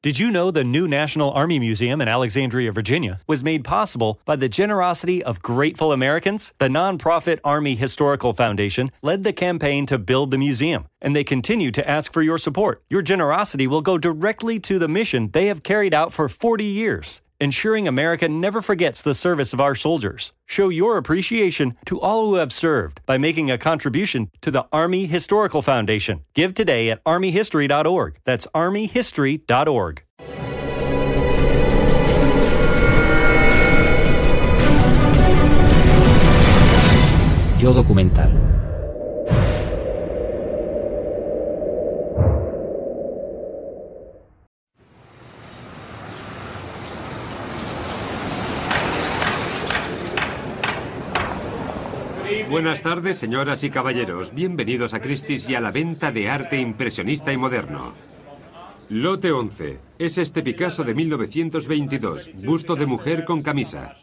Did you know the new National Army Museum in Alexandria, Virginia was made possible by the generosity of grateful Americans? The nonprofit Army Historical Foundation led the campaign to build the museum, and they continue to ask for your support. Your generosity will go directly to the mission they have carried out for 40 years ensuring America never forgets the service of our soldiers. Show your appreciation to all who have served by making a contribution to the Army Historical Foundation. Give today at armyhistory.org. That's armyhistory.org. Yo documental. Buenas tardes, señoras y caballeros. Bienvenidos a Christie's y a la venta de arte impresionista y moderno. Lote 11. Es este Picasso de 1922, busto de mujer con camisa.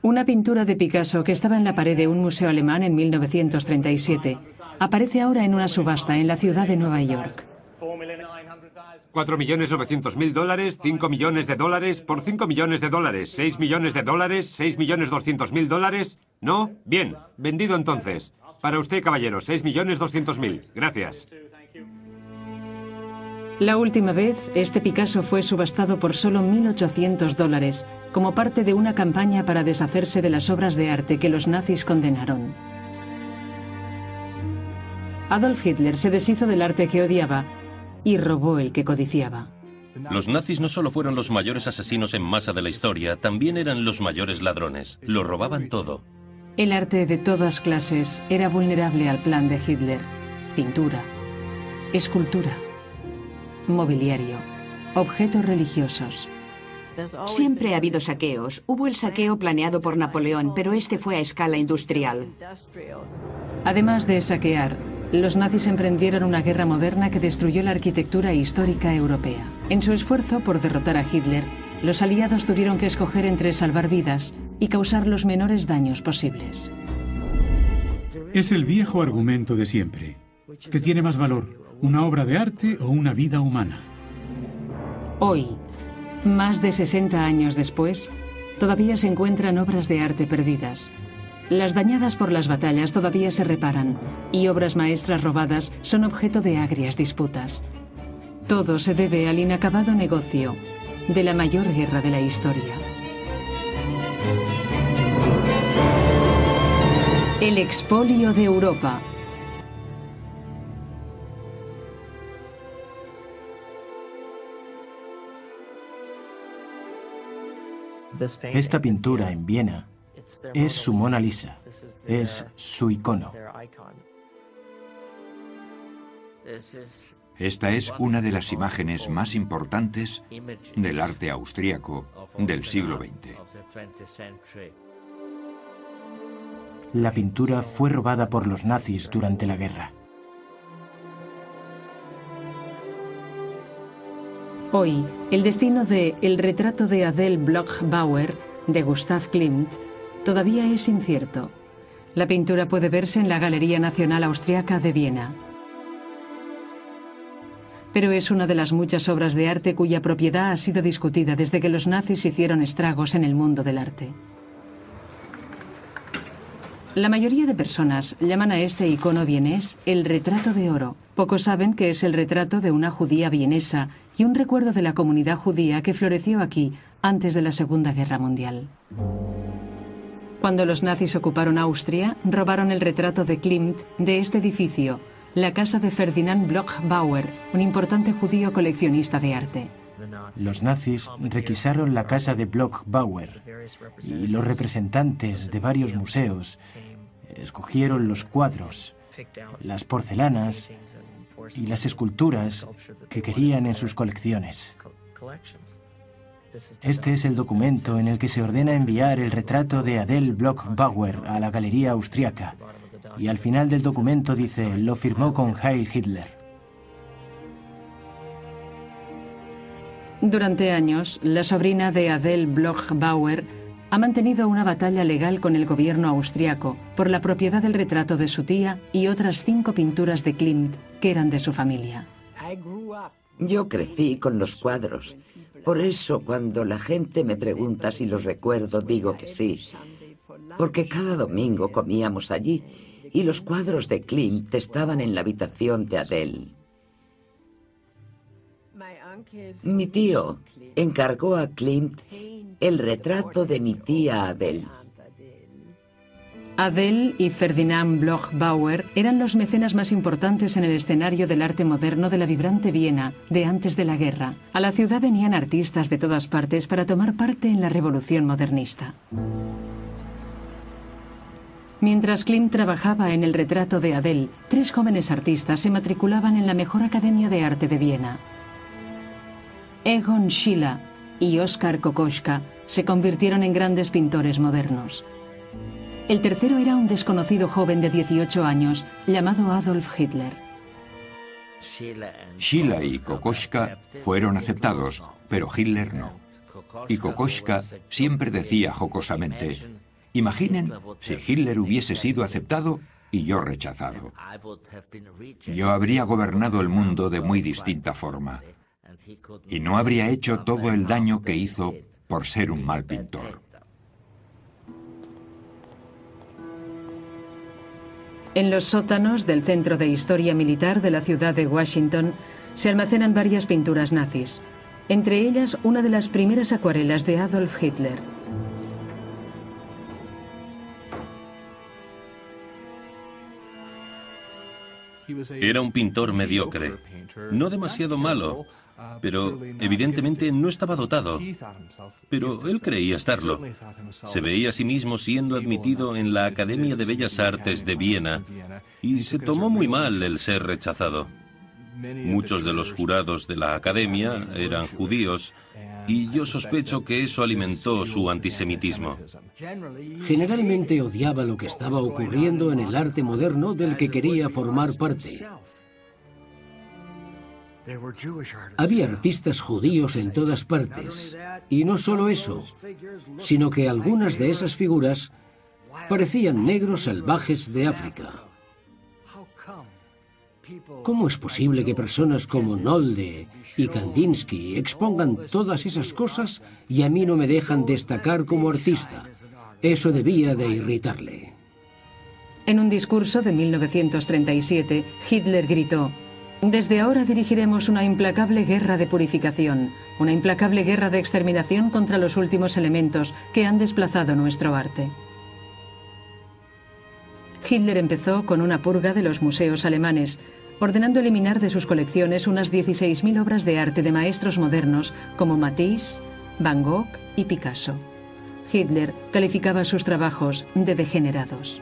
Una pintura de Picasso que estaba en la pared de un museo alemán en 1937 aparece ahora en una subasta en la ciudad de Nueva York. 4 millones 900 mil dólares, 5 millones de dólares, por 5 millones de dólares, 6 millones de dólares, 6 millones 200 mil dólares. ¿No? Bien, vendido entonces. Para usted, caballero, 6 millones 200 mil. Gracias. La última vez, este Picasso fue subastado por solo 1.800 dólares, como parte de una campaña para deshacerse de las obras de arte que los nazis condenaron. Adolf Hitler se deshizo del arte que odiaba y robó el que codiciaba. Los nazis no solo fueron los mayores asesinos en masa de la historia, también eran los mayores ladrones. Lo robaban todo. El arte de todas clases era vulnerable al plan de Hitler. Pintura, escultura, mobiliario, objetos religiosos. Siempre ha habido saqueos. Hubo el saqueo planeado por Napoleón, pero este fue a escala industrial. Además de saquear, los nazis emprendieron una guerra moderna que destruyó la arquitectura histórica europea. En su esfuerzo por derrotar a Hitler, los aliados tuvieron que escoger entre salvar vidas y causar los menores daños posibles. Es el viejo argumento de siempre. ¿Qué tiene más valor, una obra de arte o una vida humana? Hoy, más de 60 años después, todavía se encuentran obras de arte perdidas. Las dañadas por las batallas todavía se reparan y obras maestras robadas son objeto de agrias disputas. Todo se debe al inacabado negocio de la mayor guerra de la historia. El expolio de Europa. Esta pintura en Viena es su Mona Lisa, es su icono. Esta es una de las imágenes más importantes del arte austríaco del siglo XX. La pintura fue robada por los nazis durante la guerra. Hoy, el destino de El retrato de Adele Bloch-Bauer de Gustav Klimt todavía es incierto. La pintura puede verse en la Galería Nacional Austriaca de Viena. Pero es una de las muchas obras de arte cuya propiedad ha sido discutida desde que los nazis hicieron estragos en el mundo del arte. La mayoría de personas llaman a este icono vienés el retrato de oro. Pocos saben que es el retrato de una judía vienesa y un recuerdo de la comunidad judía que floreció aquí antes de la Segunda Guerra Mundial. Cuando los nazis ocuparon Austria, robaron el retrato de Klimt de este edificio, la casa de Ferdinand Bloch-Bauer, un importante judío coleccionista de arte. Los nazis requisaron la casa de Bloch-Bauer y los representantes de varios museos escogieron los cuadros, las porcelanas y las esculturas que querían en sus colecciones. Este es el documento en el que se ordena enviar el retrato de Adele Bloch-Bauer a la Galería Austriaca. Y al final del documento dice, lo firmó con Heil Hitler. Durante años, la sobrina de Adele Bloch-Bauer ha mantenido una batalla legal con el gobierno austriaco por la propiedad del retrato de su tía y otras cinco pinturas de Klimt que eran de su familia. Yo crecí con los cuadros. Por eso cuando la gente me pregunta si los recuerdo, digo que sí. Porque cada domingo comíamos allí y los cuadros de Klimt estaban en la habitación de Adele. Mi tío encargó a Klimt el retrato de mi tía Adele. Adele y Ferdinand Bloch-Bauer eran los mecenas más importantes en el escenario del arte moderno de la vibrante Viena de antes de la guerra. A la ciudad venían artistas de todas partes para tomar parte en la revolución modernista. Mientras Klimt trabajaba en el retrato de Adele, tres jóvenes artistas se matriculaban en la mejor academia de arte de Viena. Egon Schiele y Oskar Kokoschka se convirtieron en grandes pintores modernos. El tercero era un desconocido joven de 18 años llamado Adolf Hitler. Schiele y Kokoschka fueron aceptados, pero Hitler no. Y Kokoschka siempre decía jocosamente, imaginen si Hitler hubiese sido aceptado y yo rechazado. Yo habría gobernado el mundo de muy distinta forma y no habría hecho todo el daño que hizo por ser un mal pintor. En los sótanos del Centro de Historia Militar de la ciudad de Washington se almacenan varias pinturas nazis, entre ellas una de las primeras acuarelas de Adolf Hitler. Era un pintor mediocre, no demasiado malo, pero evidentemente no estaba dotado. Pero él creía estarlo. Se veía a sí mismo siendo admitido en la Academia de Bellas Artes de Viena y se tomó muy mal el ser rechazado. Muchos de los jurados de la Academia eran judíos y yo sospecho que eso alimentó su antisemitismo. Generalmente odiaba lo que estaba ocurriendo en el arte moderno del que quería formar parte. Había artistas judíos en todas partes. Y no solo eso, sino que algunas de esas figuras parecían negros salvajes de África. ¿Cómo es posible que personas como Nolde y Kandinsky expongan todas esas cosas y a mí no me dejan destacar como artista? Eso debía de irritarle. En un discurso de 1937, Hitler gritó, desde ahora dirigiremos una implacable guerra de purificación, una implacable guerra de exterminación contra los últimos elementos que han desplazado nuestro arte. Hitler empezó con una purga de los museos alemanes, ordenando eliminar de sus colecciones unas 16.000 obras de arte de maestros modernos como Matisse, Van Gogh y Picasso. Hitler calificaba sus trabajos de degenerados.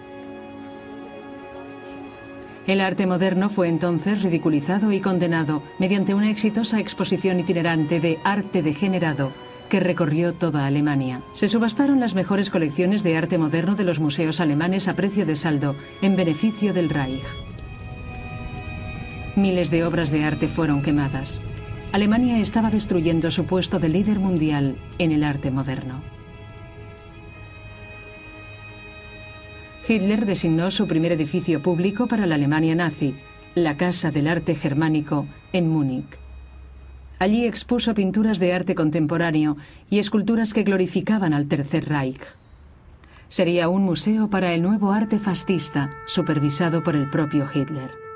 El arte moderno fue entonces ridiculizado y condenado mediante una exitosa exposición itinerante de arte degenerado que recorrió toda Alemania. Se subastaron las mejores colecciones de arte moderno de los museos alemanes a precio de saldo, en beneficio del Reich. Miles de obras de arte fueron quemadas. Alemania estaba destruyendo su puesto de líder mundial en el arte moderno. Hitler designó su primer edificio público para la Alemania nazi, la Casa del Arte Germánico, en Múnich. Allí expuso pinturas de arte contemporáneo y esculturas que glorificaban al Tercer Reich. Sería un museo para el nuevo arte fascista, supervisado por el propio Hitler.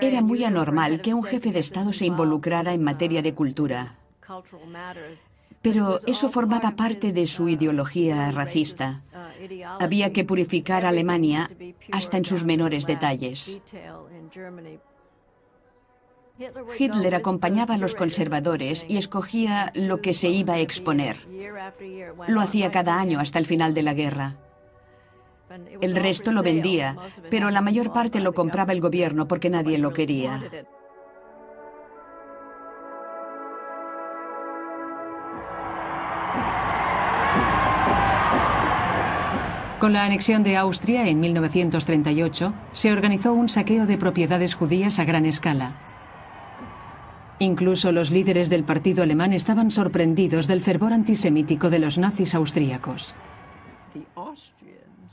Era muy anormal que un jefe de Estado se involucrara en materia de cultura. Pero eso formaba parte de su ideología racista. Había que purificar a Alemania hasta en sus menores detalles. Hitler acompañaba a los conservadores y escogía lo que se iba a exponer. Lo hacía cada año hasta el final de la guerra. El resto lo vendía, pero la mayor parte lo compraba el gobierno porque nadie lo quería. Con la anexión de Austria en 1938, se organizó un saqueo de propiedades judías a gran escala. Incluso los líderes del partido alemán estaban sorprendidos del fervor antisemítico de los nazis austríacos.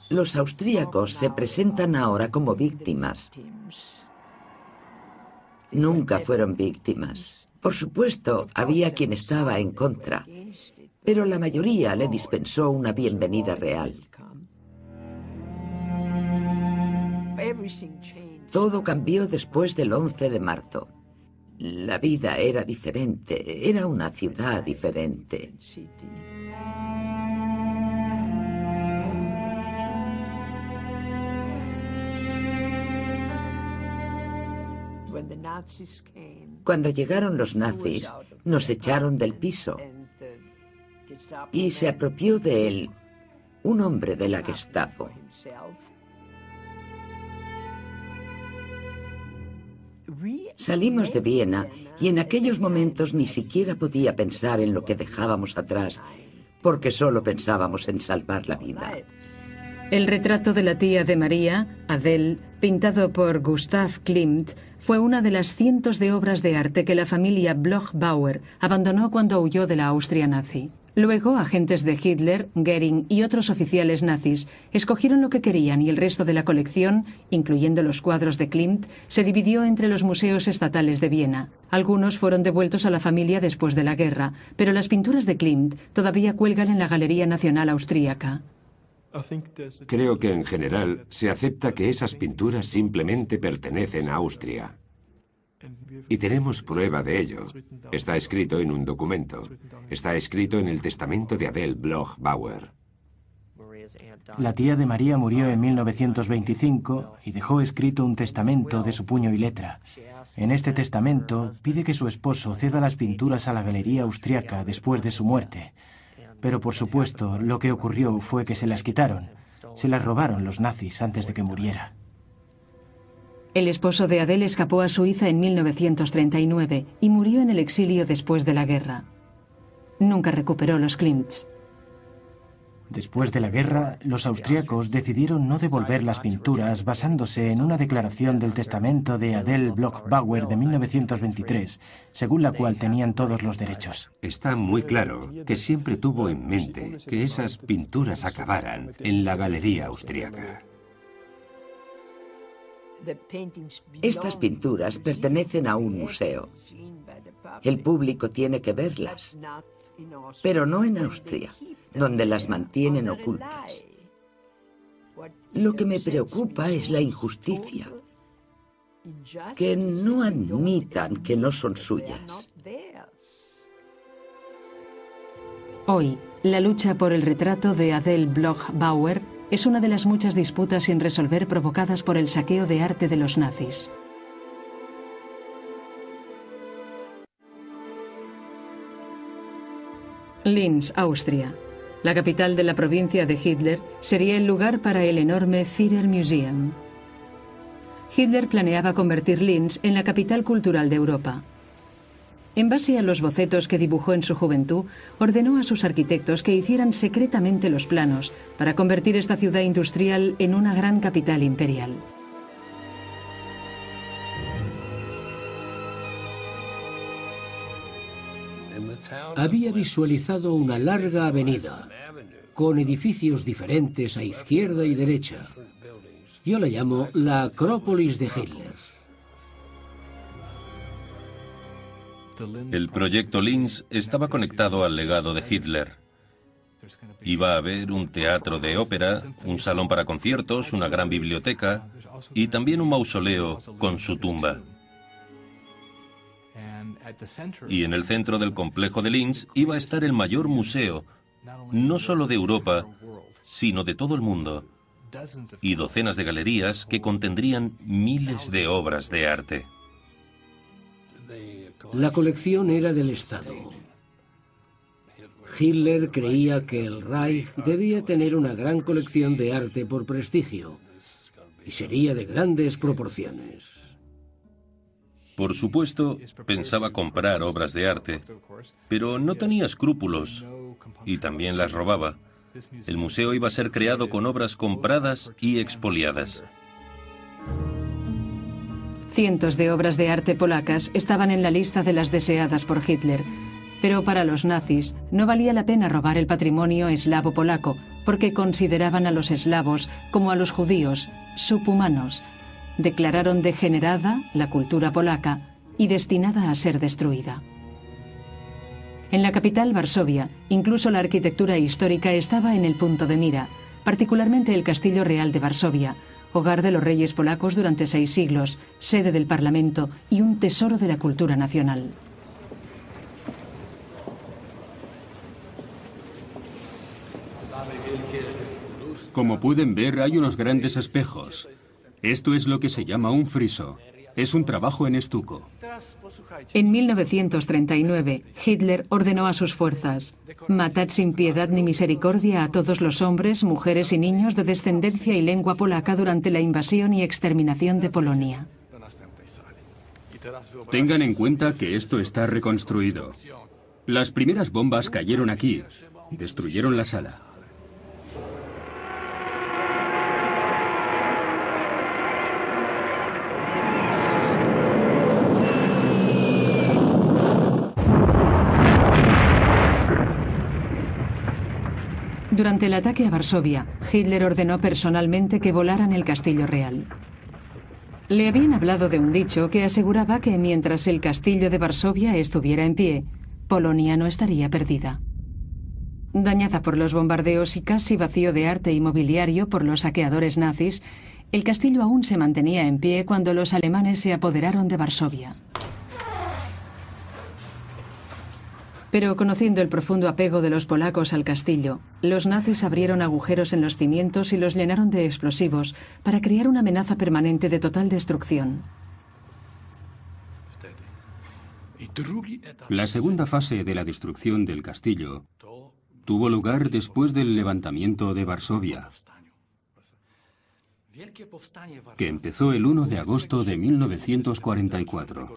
Los austríacos se presentan ahora como víctimas. Nunca fueron víctimas. Por supuesto, había quien estaba en contra, pero la mayoría le dispensó una bienvenida real. Todo cambió después del 11 de marzo. La vida era diferente, era una ciudad diferente. Cuando llegaron los nazis, nos echaron del piso y se apropió de él un hombre de la Gestapo. Salimos de Viena y en aquellos momentos ni siquiera podía pensar en lo que dejábamos atrás, porque solo pensábamos en salvar la vida. El retrato de la tía de María, Adele, pintado por Gustav Klimt, fue una de las cientos de obras de arte que la familia Bloch-Bauer abandonó cuando huyó de la Austria nazi. Luego, agentes de Hitler, Goering y otros oficiales nazis escogieron lo que querían y el resto de la colección, incluyendo los cuadros de Klimt, se dividió entre los museos estatales de Viena. Algunos fueron devueltos a la familia después de la guerra, pero las pinturas de Klimt todavía cuelgan en la Galería Nacional Austríaca. Creo que en general se acepta que esas pinturas simplemente pertenecen a Austria. Y tenemos prueba de ello. Está escrito en un documento. Está escrito en el testamento de Adele Bloch-Bauer. La tía de María murió en 1925 y dejó escrito un testamento de su puño y letra. En este testamento pide que su esposo ceda las pinturas a la Galería Austriaca después de su muerte. Pero por supuesto, lo que ocurrió fue que se las quitaron. Se las robaron los nazis antes de que muriera. El esposo de Adele escapó a Suiza en 1939 y murió en el exilio después de la guerra. Nunca recuperó los Klimts. Después de la guerra, los austríacos decidieron no devolver las pinturas basándose en una declaración del testamento de Adele Bloch-Bauer de 1923, según la cual tenían todos los derechos. Está muy claro que siempre tuvo en mente que esas pinturas acabaran en la galería austríaca. Estas pinturas pertenecen a un museo. El público tiene que verlas, pero no en Austria, donde las mantienen ocultas. Lo que me preocupa es la injusticia, que no admitan que no son suyas. Hoy, la lucha por el retrato de Adele Bloch-Bauer es una de las muchas disputas sin resolver provocadas por el saqueo de arte de los nazis. Linz, Austria. La capital de la provincia de Hitler sería el lugar para el enorme Führermuseum. Hitler planeaba convertir Linz en la capital cultural de Europa. En base a los bocetos que dibujó en su juventud, ordenó a sus arquitectos que hicieran secretamente los planos para convertir esta ciudad industrial en una gran capital imperial. Había visualizado una larga avenida con edificios diferentes a izquierda y derecha. Yo la llamo la Acrópolis de Hitler. El proyecto Linz estaba conectado al legado de Hitler. Iba a haber un teatro de ópera, un salón para conciertos, una gran biblioteca y también un mausoleo con su tumba. Y en el centro del complejo de Linz iba a estar el mayor museo, no solo de Europa, sino de todo el mundo, y docenas de galerías que contendrían miles de obras de arte. La colección era del Estado. Hitler creía que el Reich debía tener una gran colección de arte por prestigio y sería de grandes proporciones. Por supuesto, pensaba comprar obras de arte, pero no tenía escrúpulos y también las robaba. El museo iba a ser creado con obras compradas y expoliadas. Cientos de obras de arte polacas estaban en la lista de las deseadas por Hitler, pero para los nazis no valía la pena robar el patrimonio eslavo polaco, porque consideraban a los eslavos, como a los judíos, subhumanos. Declararon degenerada la cultura polaca y destinada a ser destruida. En la capital, Varsovia, incluso la arquitectura histórica estaba en el punto de mira, particularmente el Castillo Real de Varsovia, hogar de los reyes polacos durante seis siglos, sede del Parlamento y un tesoro de la cultura nacional. Como pueden ver, hay unos grandes espejos. Esto es lo que se llama un friso. Es un trabajo en estuco. En 1939, Hitler ordenó a sus fuerzas, matad sin piedad ni misericordia a todos los hombres, mujeres y niños de descendencia y lengua polaca durante la invasión y exterminación de Polonia. Tengan en cuenta que esto está reconstruido. Las primeras bombas cayeron aquí y destruyeron la sala. Durante el ataque a Varsovia, Hitler ordenó personalmente que volaran el Castillo Real. Le habían hablado de un dicho que aseguraba que mientras el Castillo de Varsovia estuviera en pie, Polonia no estaría perdida. Dañada por los bombardeos y casi vacío de arte y mobiliario por los saqueadores nazis, el castillo aún se mantenía en pie cuando los alemanes se apoderaron de Varsovia. Pero conociendo el profundo apego de los polacos al castillo, los nazis abrieron agujeros en los cimientos y los llenaron de explosivos para crear una amenaza permanente de total destrucción. La segunda fase de la destrucción del castillo tuvo lugar después del levantamiento de Varsovia, que empezó el 1 de agosto de 1944.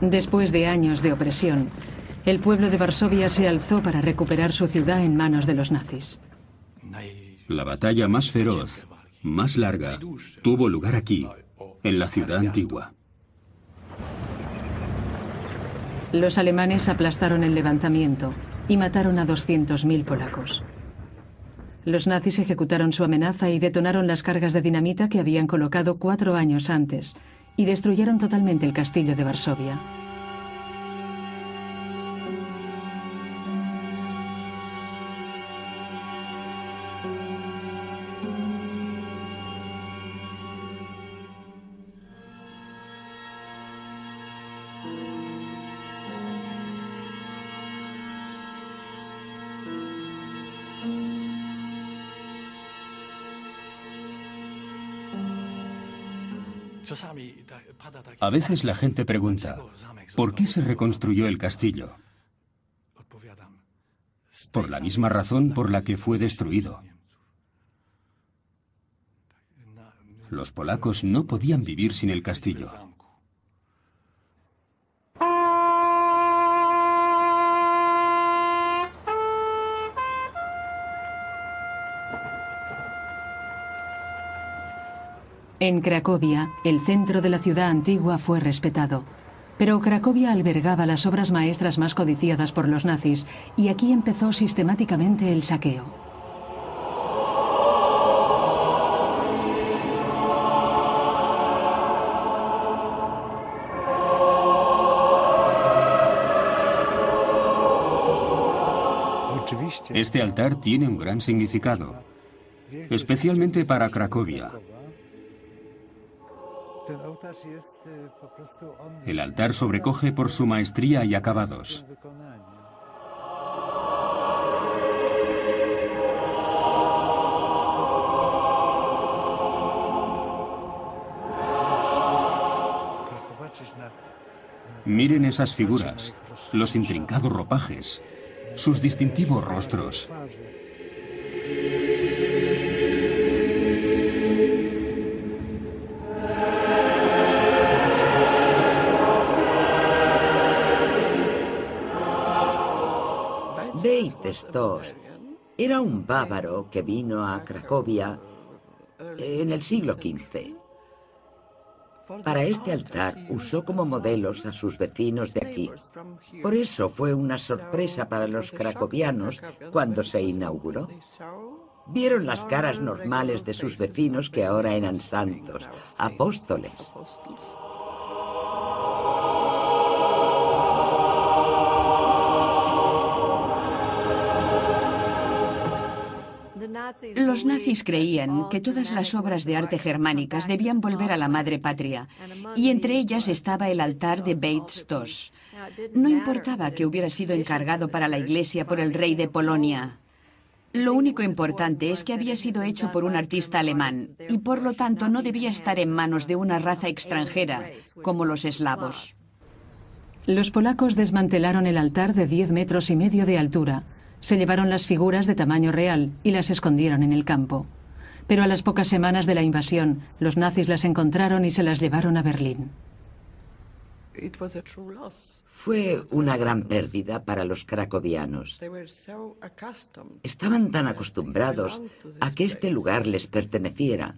Después de años de opresión, el pueblo de Varsovia se alzó para recuperar su ciudad en manos de los nazis. La batalla más feroz, más larga, tuvo lugar aquí, en la ciudad antigua. Los alemanes aplastaron el levantamiento y mataron a 200.000 polacos. Los nazis ejecutaron su amenaza y detonaron las cargas de dinamita que habían colocado cuatro años antes, y destruyeron totalmente el castillo de Varsovia. A veces la gente pregunta, ¿por qué se reconstruyó el castillo? Por la misma razón por la que fue destruido. Los polacos no podían vivir sin el castillo. En Cracovia, el centro de la ciudad antigua fue respetado. Pero Cracovia albergaba las obras maestras más codiciadas por los nazis y aquí empezó sistemáticamente el saqueo. Este altar tiene un gran significado, especialmente para Cracovia, el altar sobrecoge por su maestría y acabados. Miren esas figuras, los intrincados ropajes, sus distintivos rostros. Era un bávaro que vino a Cracovia en el siglo XV. Para este altar usó como modelos a sus vecinos de aquí. Por eso fue una sorpresa para los cracovianos cuando se inauguró. Vieron las caras normales de sus vecinos que ahora eran santos, apóstoles. Los nazis creían que todas las obras de arte germánicas debían volver a la madre patria, y entre ellas estaba el altar de Beit Stos. No importaba que hubiera sido encargado para la iglesia por el rey de Polonia. Lo único importante es que había sido hecho por un artista alemán y por lo tanto no debía estar en manos de una raza extranjera como los eslavos. Los polacos desmantelaron el altar de 10 metros y medio de altura. Se llevaron las figuras de tamaño real y las escondieron en el campo. Pero a las pocas semanas de la invasión, los nazis las encontraron y se las llevaron a Berlín. Fue una gran pérdida para los cracovianos. Estaban tan acostumbrados a que este lugar les perteneciera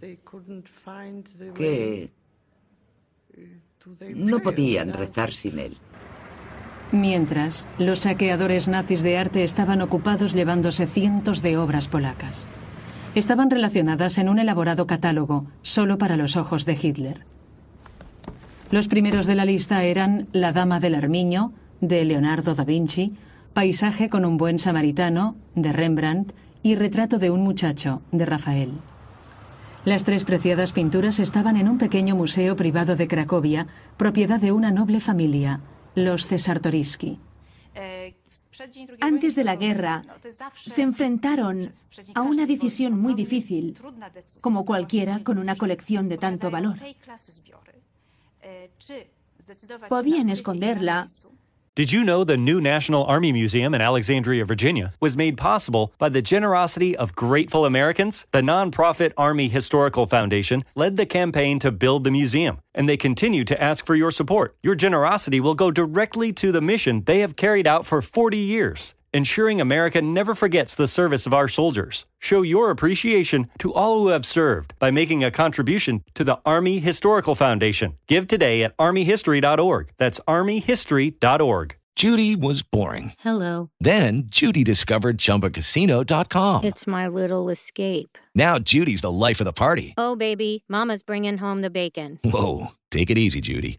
que no podían rezar sin él. Mientras, los saqueadores nazis de arte estaban ocupados llevándose cientos de obras polacas. Estaban relacionadas en un elaborado catálogo, solo para los ojos de Hitler. Los primeros de la lista eran La Dama del Armiño, de Leonardo da Vinci, Paisaje con un buen samaritano, de Rembrandt, y Retrato de un muchacho, de Rafael. Las tres preciadas pinturas estaban en un pequeño museo privado de Cracovia, propiedad de una noble familia, los Cesartoriski. Antes de la guerra, se enfrentaron a una decisión muy difícil, como cualquiera con una colección de tanto valor. Podían esconderla Did you know the new National Army Museum in Alexandria, Virginia was made possible by the generosity of grateful Americans? The nonprofit Army Historical Foundation led the campaign to build the museum, and they continue to ask for your support. Your generosity will go directly to the mission they have carried out for 40 years ensuring America never forgets the service of our soldiers. Show your appreciation to all who have served by making a contribution to the Army Historical Foundation. Give today at armyhistory.org. That's armyhistory.org. Judy was boring. Hello. Then Judy discovered chumbacasino.com. It's my little escape. Now Judy's the life of the party. Oh, baby, Mama's bringing home the bacon. Whoa. Take it easy, Judy.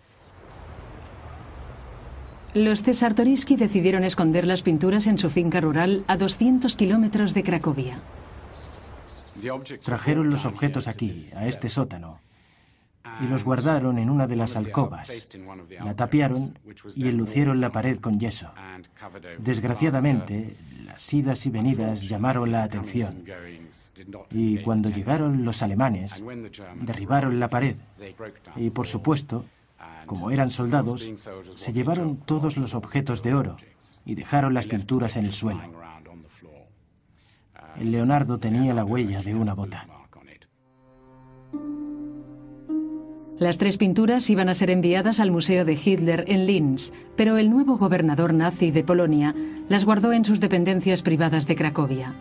Los Cesartoriski decidieron esconder las pinturas en su finca rural a 200 kilómetros de Cracovia. Trajeron los objetos aquí, a este sótano, y los guardaron en una de las alcobas. La tapiaron y enlucieron la pared con yeso. Desgraciadamente, las idas y venidas llamaron la atención. Y cuando llegaron los alemanes, derribaron la pared. Y por supuesto, como eran soldados, se llevaron todos los objetos de oro y dejaron las pinturas en el suelo. El Leonardo tenía la huella de una bota. Las tres pinturas iban a ser enviadas al Museo de Hitler en Linz, pero el nuevo gobernador nazi de Polonia las guardó en sus dependencias privadas de Cracovia.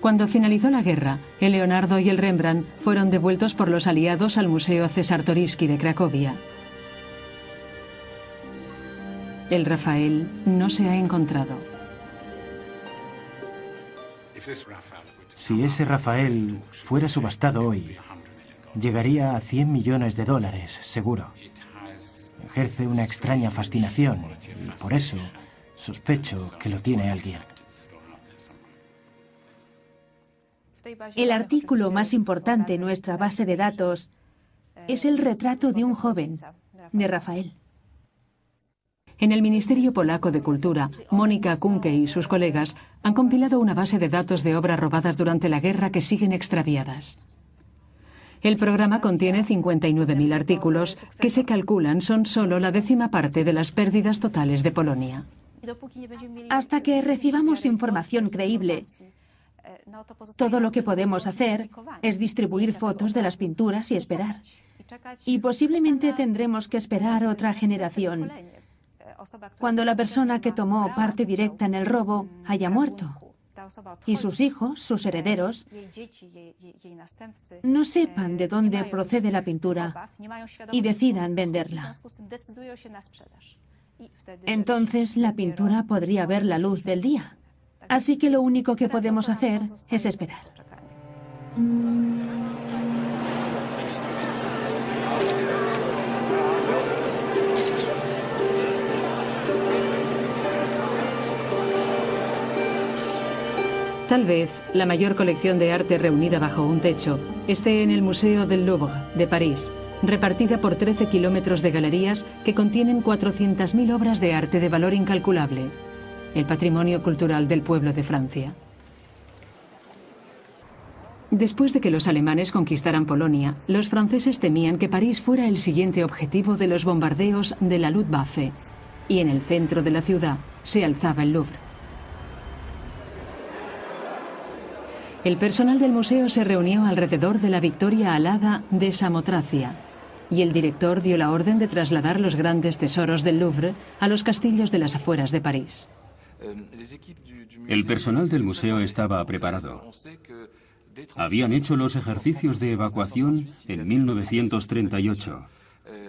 Cuando finalizó la guerra, el Leonardo y el Rembrandt fueron devueltos por los aliados al Museo Cesartoriski de Cracovia. El Rafael no se ha encontrado. Si ese Rafael fuera subastado hoy, llegaría a 100 millones de dólares, seguro. Ejerce una extraña fascinación y por eso sospecho que lo tiene alguien. El artículo más importante en nuestra base de datos es el retrato de un joven, de Rafael. En el Ministerio Polaco de Cultura, Mónica Kunke y sus colegas han compilado una base de datos de obras robadas durante la guerra que siguen extraviadas. El programa contiene 59.000 artículos que se calculan son solo la décima parte de las pérdidas totales de Polonia. Hasta que recibamos información creíble, todo lo que podemos hacer es distribuir fotos de las pinturas y esperar. Y posiblemente tendremos que esperar otra generación, cuando la persona que tomó parte directa en el robo haya muerto y sus hijos, sus herederos, no sepan de dónde procede la pintura y decidan venderla. Entonces la pintura podría ver la luz del día. Así que lo único que podemos hacer es esperar. Tal vez la mayor colección de arte reunida bajo un techo esté en el Museo del Louvre de París, repartida por 13 kilómetros de galerías que contienen 400.000 obras de arte de valor incalculable, el patrimonio cultural del pueblo de Francia. Después de que los alemanes conquistaran Polonia, los franceses temían que París fuera el siguiente objetivo de los bombardeos de la Luftwaffe, y en el centro de la ciudad se alzaba el Louvre. El personal del museo se reunió alrededor de la Victoria alada de Samotracia y el director dio la orden de trasladar los grandes tesoros del Louvre a los castillos de las afueras de París. El personal del museo estaba preparado. Habían hecho los ejercicios de evacuación en 1938,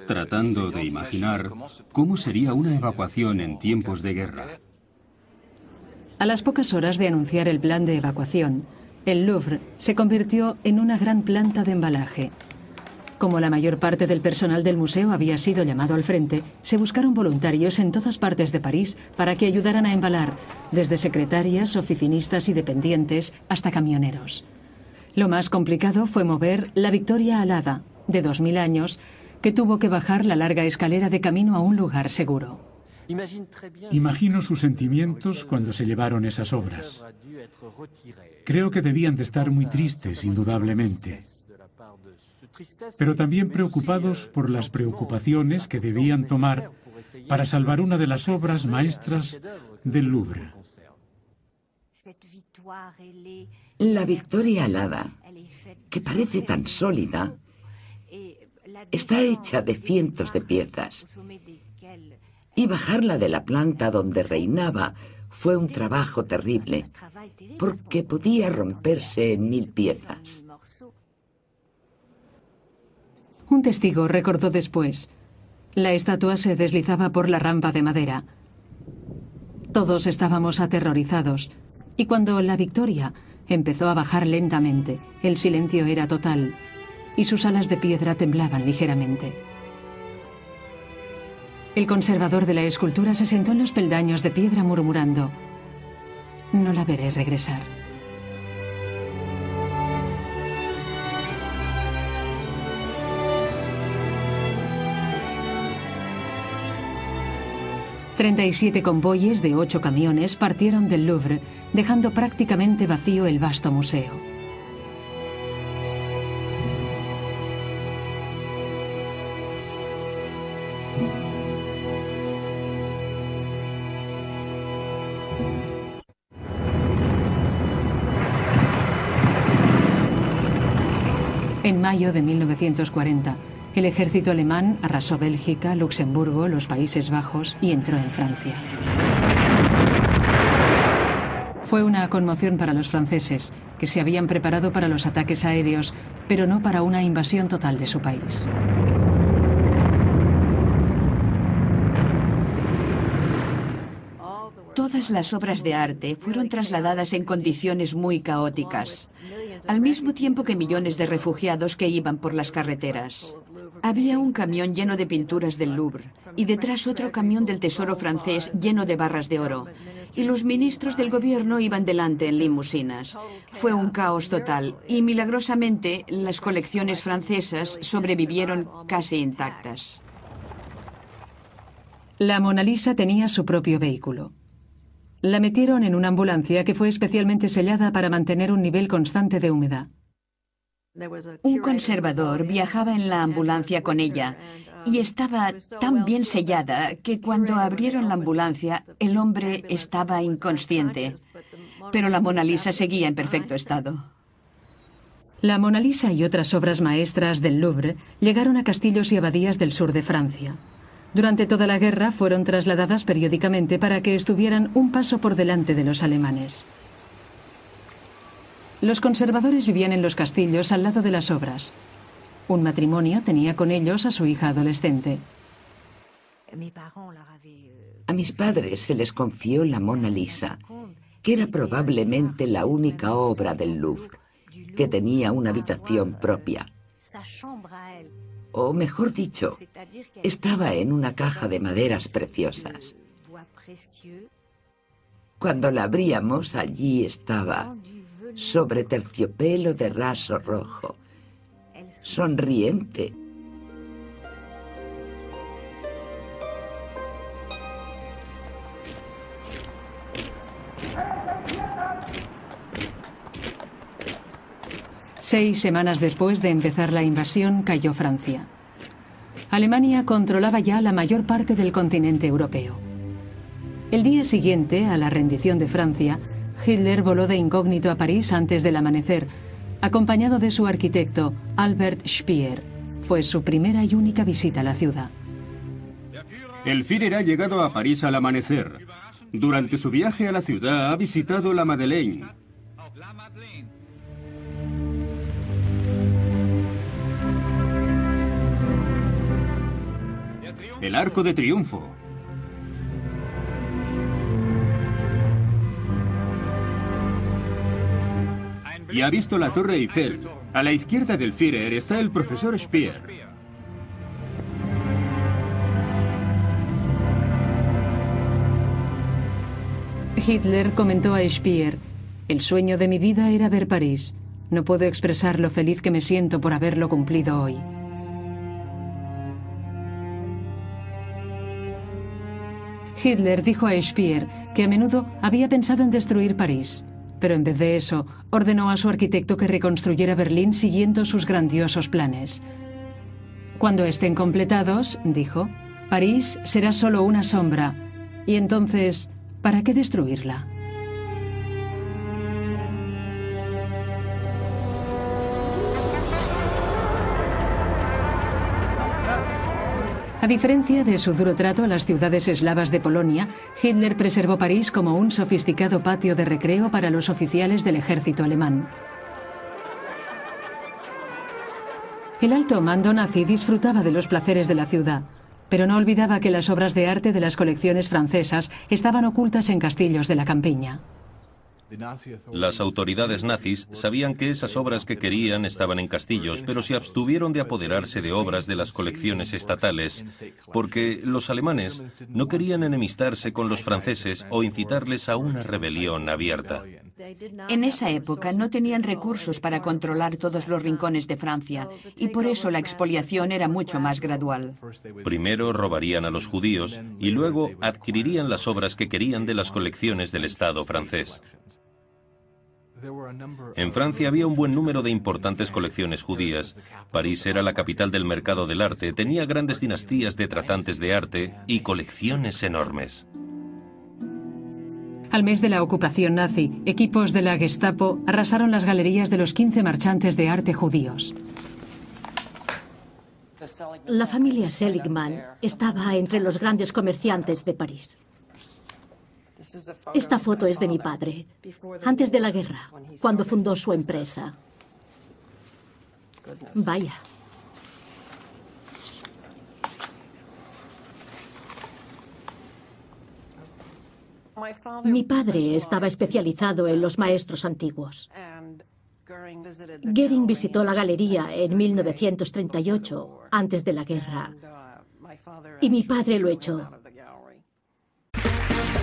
tratando de imaginar cómo sería una evacuación en tiempos de guerra. A las pocas horas de anunciar el plan de evacuación, el Louvre se convirtió en una gran planta de embalaje. Como la mayor parte del personal del museo había sido llamado al frente, se buscaron voluntarios en todas partes de París para que ayudaran a embalar, desde secretarias, oficinistas y dependientes hasta camioneros. Lo más complicado fue mover la Victoria Alada, de 2.000 años, que tuvo que bajar la larga escalera de camino a un lugar seguro. Imagino sus sentimientos cuando se llevaron esas obras. Creo que debían de estar muy tristes, indudablemente, pero también preocupados por las preocupaciones que debían tomar para salvar una de las obras maestras del Louvre. La victoria alada, que parece tan sólida, está hecha de cientos de piezas. Y bajarla de la planta donde reinaba fue un trabajo terrible, porque podía romperse en mil piezas. Un testigo recordó después. La estatua se deslizaba por la rampa de madera. Todos estábamos aterrorizados, y cuando la Victoria empezó a bajar lentamente, el silencio era total, y sus alas de piedra temblaban ligeramente. El conservador de la escultura se sentó en los peldaños de piedra murmurando, no la veré regresar. Treinta y siete convoyes de ocho camiones partieron del Louvre, dejando prácticamente vacío el vasto museo. Mayo de 1940, el ejército alemán arrasó Bélgica, Luxemburgo, los Países Bajos y entró en Francia. Fue una conmoción para los franceses, que se habían preparado para los ataques aéreos, pero no para una invasión total de su país. Todas las obras de arte fueron trasladadas en condiciones muy caóticas, al mismo tiempo que millones de refugiados que iban por las carreteras. Había un camión lleno de pinturas del Louvre y detrás otro camión del Tesoro francés lleno de barras de oro. Y los ministros del gobierno iban delante en limusinas. Fue un caos total y milagrosamente las colecciones francesas sobrevivieron casi intactas. La Mona Lisa tenía su propio vehículo. La metieron en una ambulancia que fue especialmente sellada para mantener un nivel constante de humedad. Un conservador viajaba en la ambulancia con ella y estaba tan bien sellada que cuando abrieron la ambulancia el hombre estaba inconsciente, pero la Mona Lisa seguía en perfecto estado. La Mona Lisa y otras obras maestras del Louvre llegaron a castillos y abadías del sur de Francia. Durante toda la guerra fueron trasladadas periódicamente para que estuvieran un paso por delante de los alemanes. Los conservadores vivían en los castillos al lado de las obras. Un matrimonio tenía con ellos a su hija adolescente. A mis padres se les confió la Mona Lisa, que era probablemente la única obra del Louvre, que tenía una habitación propia. O mejor dicho, estaba en una caja de maderas preciosas. Cuando la abríamos, allí estaba sobre terciopelo de raso rojo, sonriente. Seis semanas después de empezar la invasión cayó Francia. Alemania controlaba ya la mayor parte del continente europeo. El día siguiente a la rendición de Francia, Hitler voló de incógnito a París antes del amanecer, acompañado de su arquitecto, Albert Speer. Fue su primera y única visita a la ciudad. El Führer ha llegado a París al amanecer. Durante su viaje a la ciudad ha visitado la Madeleine. El Arco de Triunfo. y ha visto la Torre Eiffel. A la izquierda del Führer está el profesor Speer. Hitler comentó a Speer, el sueño de mi vida era ver París. No puedo expresar lo feliz que me siento por haberlo cumplido hoy. Hitler dijo a Speer que a menudo había pensado en destruir París. Pero en vez de eso, ordenó a su arquitecto que reconstruyera Berlín siguiendo sus grandiosos planes. Cuando estén completados, dijo, París será solo una sombra. Y entonces, ¿para qué destruirla? A diferencia de su duro trato a las ciudades eslavas de Polonia, Hitler preservó París como un sofisticado patio de recreo para los oficiales del ejército alemán. El alto mando nazi disfrutaba de los placeres de la ciudad, pero no olvidaba que las obras de arte de las colecciones francesas estaban ocultas en castillos de la campiña. Las autoridades nazis sabían que esas obras que querían estaban en castillos, pero se abstuvieron de apoderarse de obras de las colecciones estatales, porque los alemanes no querían enemistarse con los franceses o incitarles a una rebelión abierta. En esa época no tenían recursos para controlar todos los rincones de Francia y por eso la expoliación era mucho más gradual. Primero robarían a los judíos y luego adquirirían las obras que querían de las colecciones del Estado francés. En Francia había un buen número de importantes colecciones judías. París era la capital del mercado del arte, tenía grandes dinastías de tratantes de arte y colecciones enormes. Al mes de la ocupación nazi, equipos de la Gestapo arrasaron las galerías de los 15 marchantes de arte judíos. La familia Seligman estaba entre los grandes comerciantes de París. Esta foto es de mi padre, antes de la guerra, cuando fundó su empresa. Vaya. Mi padre estaba especializado en los maestros antiguos. Goering visitó la galería en 1938, antes de la guerra, y mi padre lo echó.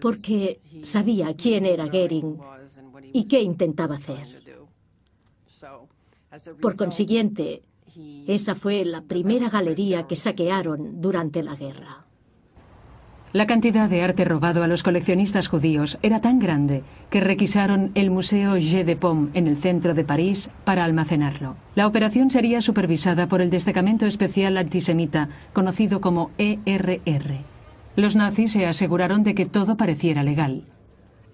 Porque sabía quién era Goering y qué intentaba hacer. Por consiguiente, esa fue la primera galería que saquearon durante la guerra. La cantidad de arte robado a los coleccionistas judíos era tan grande que requisaron el Museo Jeu de Paume en el centro de París para almacenarlo. La operación sería supervisada por el Destacamento Especial Antisemita, conocido como ERR. Los nazis se aseguraron de que todo pareciera legal.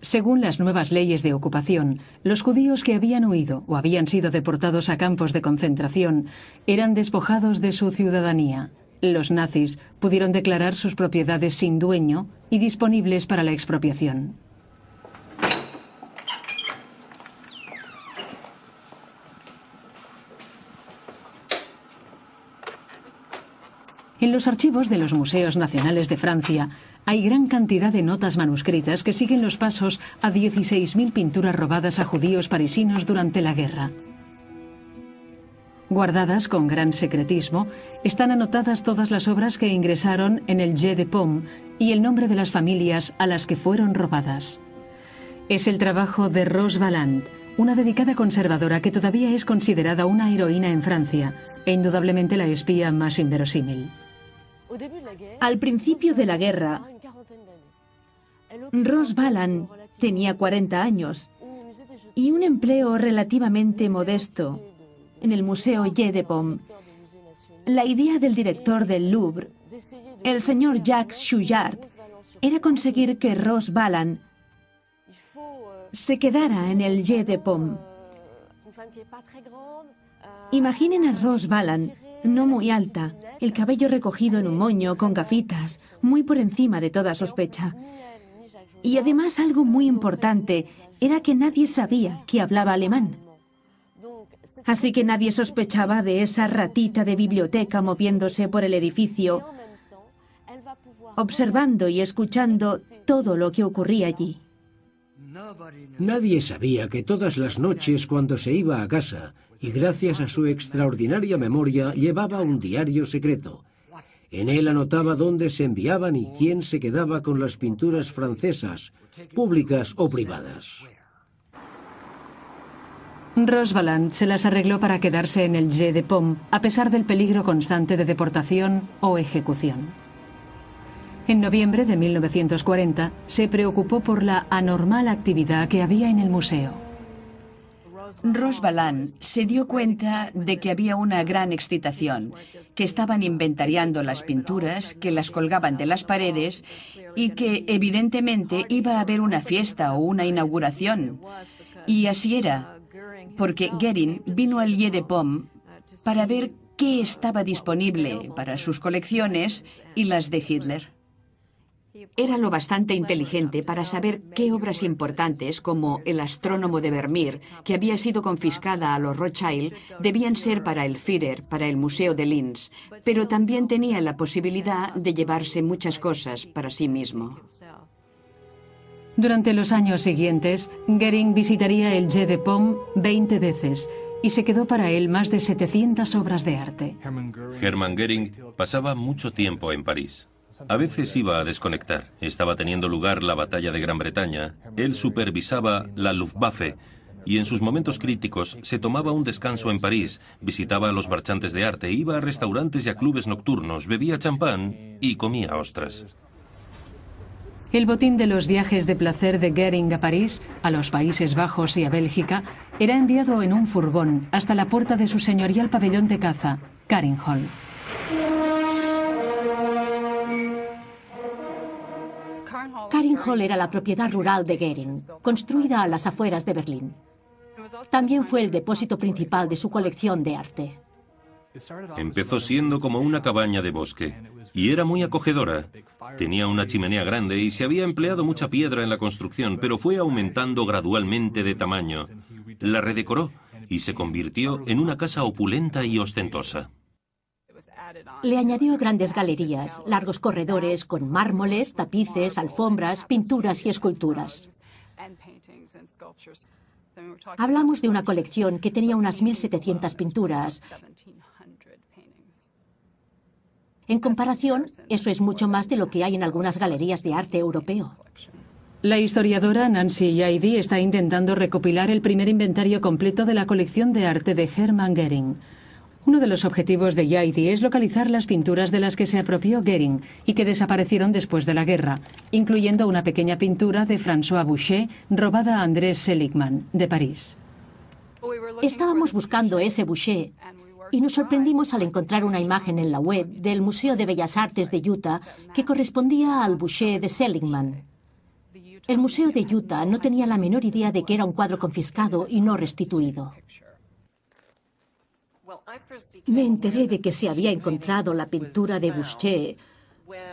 Según las nuevas leyes de ocupación, los judíos que habían huido o habían sido deportados a campos de concentración eran despojados de su ciudadanía. Los nazis pudieron declarar sus propiedades sin dueño y disponibles para la expropiación. En los archivos de los Museos Nacionales de Francia hay gran cantidad de notas manuscritas que siguen los pasos a 16.000 pinturas robadas a judíos parisinos durante la guerra. Guardadas con gran secretismo, están anotadas todas las obras que ingresaron en el Jeu de Paume y el nombre de las familias a las que fueron robadas. Es el trabajo de Rose Valland, una dedicada conservadora que todavía es considerada una heroína en Francia e indudablemente la espía más inverosímil. Al principio de la guerra, Rose Valland tenía 40 años y un empleo relativamente modesto en el Museo Jeu de Paume. La idea del director del Louvre, el señor Jacques Chouillard, era conseguir que Rose Valland se quedara en el Jeu de Paume. Imaginen a Rose Valland, no muy alta, el cabello recogido en un moño con gafitas, muy por encima de toda sospecha. Y además algo muy importante era que nadie sabía que hablaba alemán. Así que nadie sospechaba de esa ratita de biblioteca moviéndose por el edificio, observando y escuchando todo lo que ocurría allí. Nadie sabía que todas las noches cuando se iba a casa, y gracias a su extraordinaria memoria llevaba un diario secreto. En él anotaba dónde se enviaban y quién se quedaba con las pinturas francesas, públicas o privadas. Rosvaland se las arregló para quedarse en el Jeu de Paume, a pesar del peligro constante de deportación o ejecución. En noviembre de 1940 se preocupó por la anormal actividad que había en el museo. Rosvaland se dio cuenta de que había una gran excitación, que estaban inventariando las pinturas, que las colgaban de las paredes y que evidentemente iba a haber una fiesta o una inauguración. Y así era, porque Goering vino al Jeu de Paume para ver qué estaba disponible para sus colecciones y las de Hitler. Era lo bastante inteligente para saber qué obras importantes, como El astrónomo de Vermeer, que había sido confiscada a los Rothschild, debían ser para el Führer, para el Museo de Linz, pero también tenía la posibilidad de llevarse muchas cosas para sí mismo. Durante los años siguientes, Goering visitaría el Jeu de Paume 20 veces y se quedó para él más de 700 obras de arte. Hermann Goering pasaba mucho tiempo en París. A veces iba a desconectar. Estaba teniendo lugar la batalla de Gran Bretaña. Él supervisaba la Luftwaffe y en sus momentos críticos se tomaba un descanso en París, visitaba a los marchantes de arte, iba a restaurantes y a clubes nocturnos, bebía champán y comía ostras. El botín de los viajes de placer de Goering a París, a los Países Bajos y a Bélgica era enviado en un furgón hasta la puerta de su señorial pabellón de caza, Hall. Hall era la propiedad rural de Goering, construida a las afueras de Berlín. También fue el depósito principal de su colección de arte. Empezó siendo como una cabaña de bosque y era muy acogedora. Tenía una chimenea grande y se había empleado mucha piedra en la construcción, pero fue aumentando gradualmente de tamaño. La redecoró y se convirtió en una casa opulenta y ostentosa. Le añadió grandes galerías, largos corredores con mármoles, tapices, alfombras, pinturas y esculturas. Hablamos de una colección que tenía unas 1.700 pinturas. En comparación, eso es mucho más de lo que hay en algunas galerías de arte europeo. La historiadora Nancy Yaidi está intentando recopilar el primer inventario completo de la colección de arte de Hermann Goering. Uno de los objetivos de Yaidi es localizar las pinturas de las que se apropió Goering y que desaparecieron después de la guerra, incluyendo una pequeña pintura de François Boucher robada a Andrés Seligman, de París. Estábamos buscando ese Boucher y nos sorprendimos al encontrar una imagen en la web del Museo de Bellas Artes de Utah que correspondía al Boucher de Seligman. El Museo de Utah no tenía la menor idea de que era un cuadro confiscado y no restituido. Me enteré de que se había encontrado la pintura de Boucher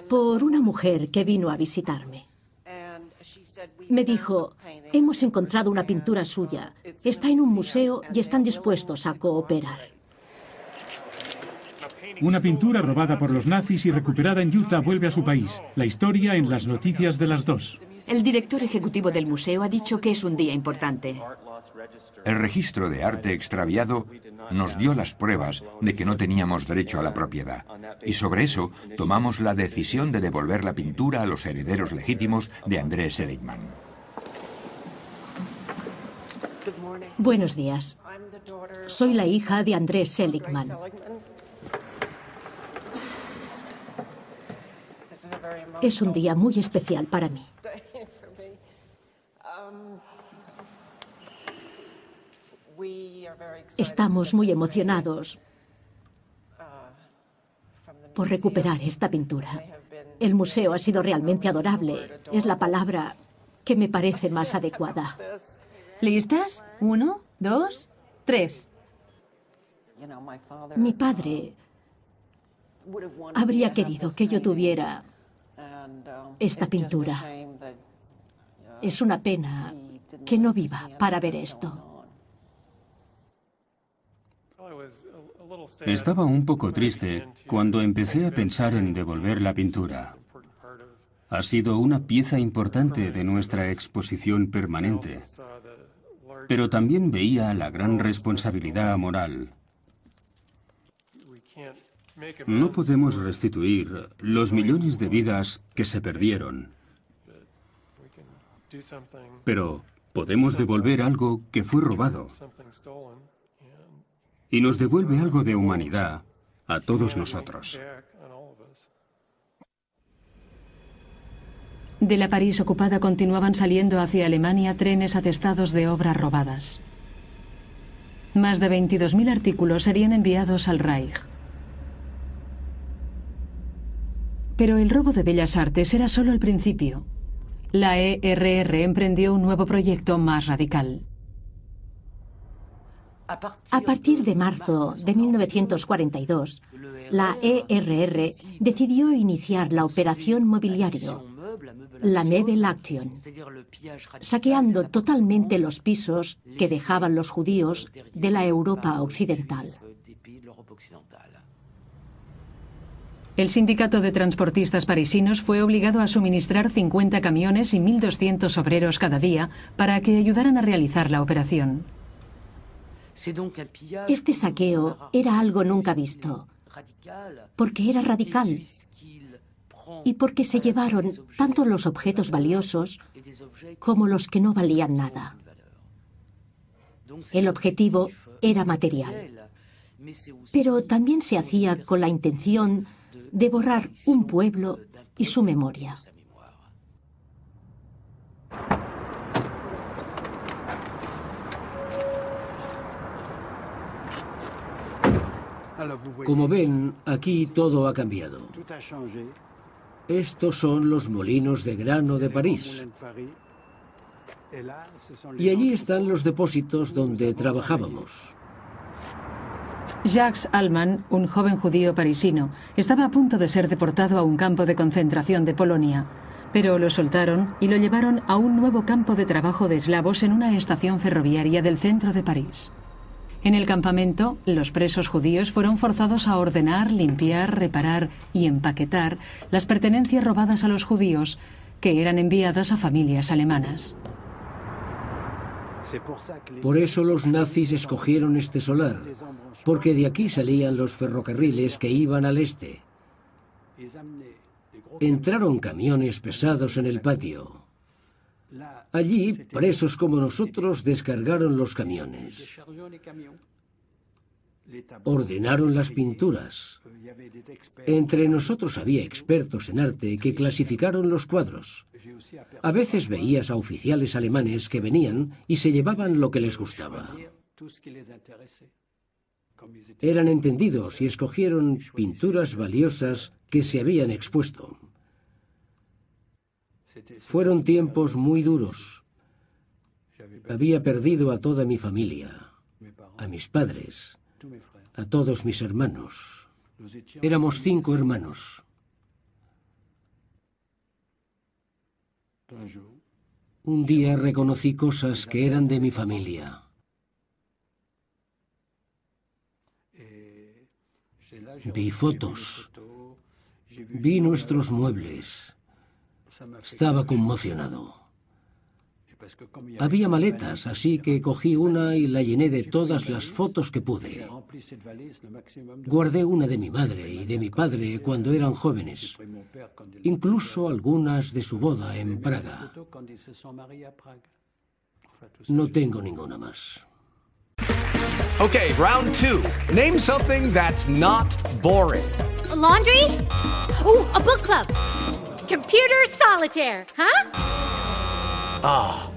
por una mujer que vino a visitarme. Me dijo, hemos encontrado una pintura suya, está en un museo y están dispuestos a cooperar. Una pintura robada por los nazis y recuperada en Utah vuelve a su país. La historia en las noticias de las dos. El director ejecutivo del museo ha dicho que es un día importante. El registro de arte extraviado nos dio las pruebas de que no teníamos derecho a la propiedad. Y sobre eso tomamos la decisión de devolver la pintura a los herederos legítimos de Andrés Seligman. Buenos días. Soy la hija de Andrés Seligman. Es un día muy especial para mí. Estamos muy emocionados por recuperar esta pintura. El museo ha sido realmente adorable. Es la palabra que me parece más adecuada. ¿Listas? Uno, dos, tres. Mi padre habría querido que yo tuviera esta pintura. Es una pena que no viva para ver esto. Estaba un poco triste cuando empecé a pensar en devolver la pintura. Ha sido una pieza importante de nuestra exposición permanente, pero también veía la gran responsabilidad moral. No podemos restituir los millones de vidas que se perdieron, pero podemos devolver algo que fue robado y nos devuelve algo de humanidad a todos nosotros. De la París ocupada continuaban saliendo hacia Alemania trenes atestados de obras robadas. Más de 22.000 artículos serían enviados al Reich. Pero el robo de bellas artes era solo el principio. La ERR emprendió un nuevo proyecto más radical. A partir de marzo de 1942, la ERR decidió iniciar la operación mobiliario, la Mebel Action, saqueando totalmente los pisos que dejaban los judíos de la Europa occidental. El sindicato de transportistas parisinos fue obligado a suministrar 50 camiones y 1.200 obreros cada día para que ayudaran a realizar la operación. Este saqueo era algo nunca visto, porque era radical y porque se llevaron tanto los objetos valiosos como los que no valían nada. El objetivo era material, pero también se hacía con la intención de borrar un pueblo y su memoria. Como ven, aquí todo ha cambiado. Estos son los molinos de grano de París. Y allí están los depósitos donde trabajábamos. Jacques Allman, un joven judío parisino, estaba a punto de ser deportado a un campo de concentración de Polonia, pero lo soltaron y lo llevaron a un nuevo campo de trabajo de eslavos en una estación ferroviaria del centro de París. En el campamento, los presos judíos fueron forzados a ordenar, limpiar, reparar y empaquetar las pertenencias robadas a los judíos que eran enviadas a familias alemanas. Por eso los nazis escogieron este solar, porque de aquí salían los ferrocarriles que iban al este. Entraron camiones pesados en el patio. Allí, presos como nosotros descargaron los camiones. Ordenaron las pinturas. Entre nosotros había expertos en arte que clasificaron los cuadros. A veces veías a oficiales alemanes que venían y se llevaban lo que les gustaba. Eran entendidos y escogieron pinturas valiosas que se habían expuesto. Fueron tiempos muy duros. Había perdido a toda mi familia, a mis padres, a todos mis hermanos. Éramos cinco hermanos. Un día reconocí cosas que eran de mi familia. Vi fotos. Vi nuestros muebles. Estaba conmocionado. Había maletas, así que cogí una y la llené de todas las fotos que pude. Guardé una de mi madre y de mi padre cuando eran jóvenes, incluso algunas de su boda en Praga. No tengo ninguna más. Okay, round two. Name something that's not boring. A laundry? Ooh, a book club. Computer solitaire, huh? Ah, oh,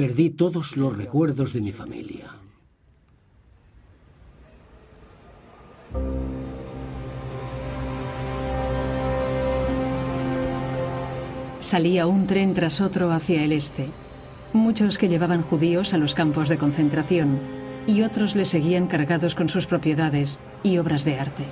Perdí todos los recuerdos de mi familia. Salía un tren tras otro hacia el este. Muchos que llevaban judíos a los campos de concentración y otros le seguían cargados con sus propiedades y obras de arte.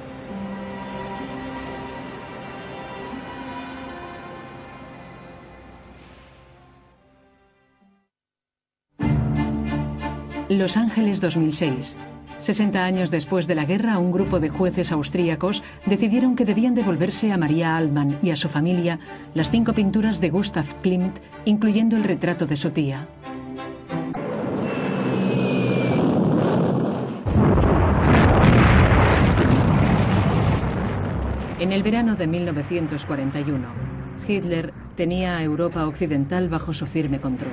Los Ángeles 2006. 60 años después de la guerra, un grupo de jueces austríacos decidieron que debían devolverse a María Altmann y a su familia las cinco pinturas de Gustav Klimt, incluyendo el retrato de su tía. En el verano de 1941, Hitler tenía a Europa Occidental bajo su firme control.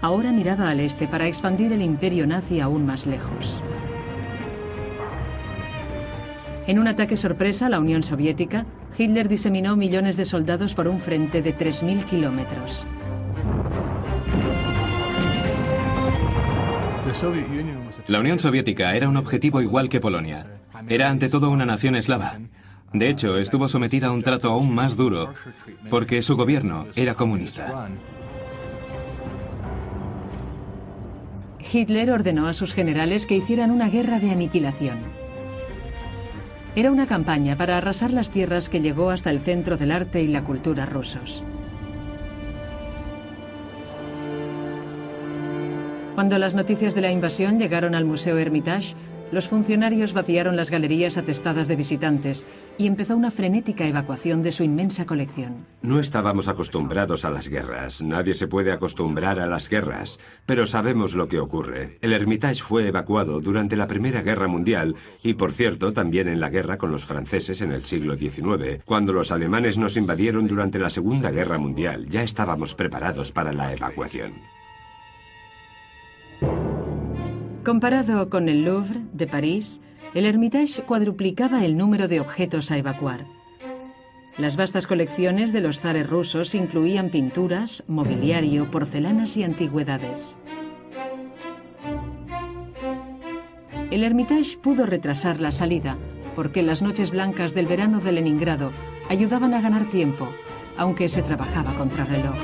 Ahora miraba al este para expandir el imperio nazi aún más lejos. En un ataque sorpresa a la Unión Soviética, Hitler diseminó millones de soldados por un frente de 3.000 kilómetros. La Unión Soviética era un objetivo igual que Polonia. Era ante todo una nación eslava. De hecho, estuvo sometida a un trato aún más duro porque su gobierno era comunista. Hitler ordenó a sus generales que hicieran una guerra de aniquilación. Era una campaña para arrasar las tierras que llegó hasta el centro del arte y la cultura rusos. Cuando las noticias de la invasión llegaron al Museo Hermitage, Los funcionarios vaciaron las galerías atestadas de visitantes y empezó una frenética evacuación de su inmensa colección. No estábamos acostumbrados a las guerras. Nadie se puede acostumbrar a las guerras. Pero sabemos lo que ocurre. El Hermitage fue evacuado durante la Primera Guerra Mundial y, por cierto, también en la guerra con los franceses en el siglo XIX. Cuando los alemanes nos invadieron durante la Segunda Guerra Mundial, ya estábamos preparados para la evacuación. Comparado con el Louvre de París, el Hermitage cuadruplicaba el número de objetos a evacuar. Las vastas colecciones de los zares rusos incluían pinturas, mobiliario, porcelanas y antigüedades. El Hermitage pudo retrasar la salida porque las noches blancas del verano de Leningrado ayudaban a ganar tiempo, aunque se trabajaba contra reloj.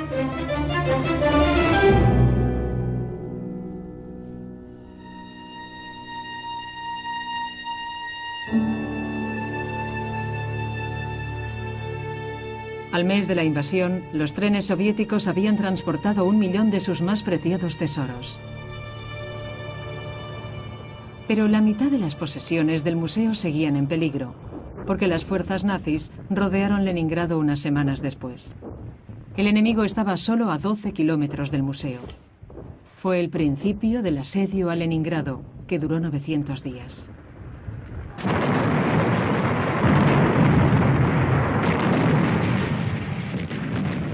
Al mes de la invasión, los trenes soviéticos habían transportado un millón de sus más preciados tesoros. Pero la mitad de las posesiones del museo seguían en peligro, porque las fuerzas nazis rodearon Leningrado unas semanas después. El enemigo estaba solo a 12 kilómetros del museo. Fue el principio del asedio a Leningrado, que duró 900 días.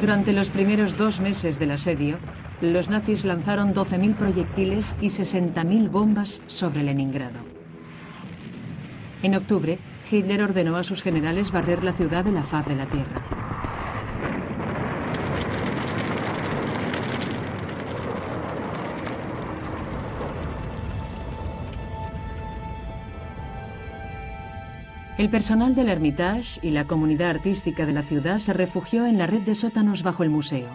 Durante los primeros dos meses del asedio, los nazis lanzaron 12.000 proyectiles y 60.000 bombas sobre Leningrado. En octubre, Hitler ordenó a sus generales barrer la ciudad de la faz de la tierra. El personal del Hermitage y la comunidad artística de la ciudad se refugió en la red de sótanos bajo el museo.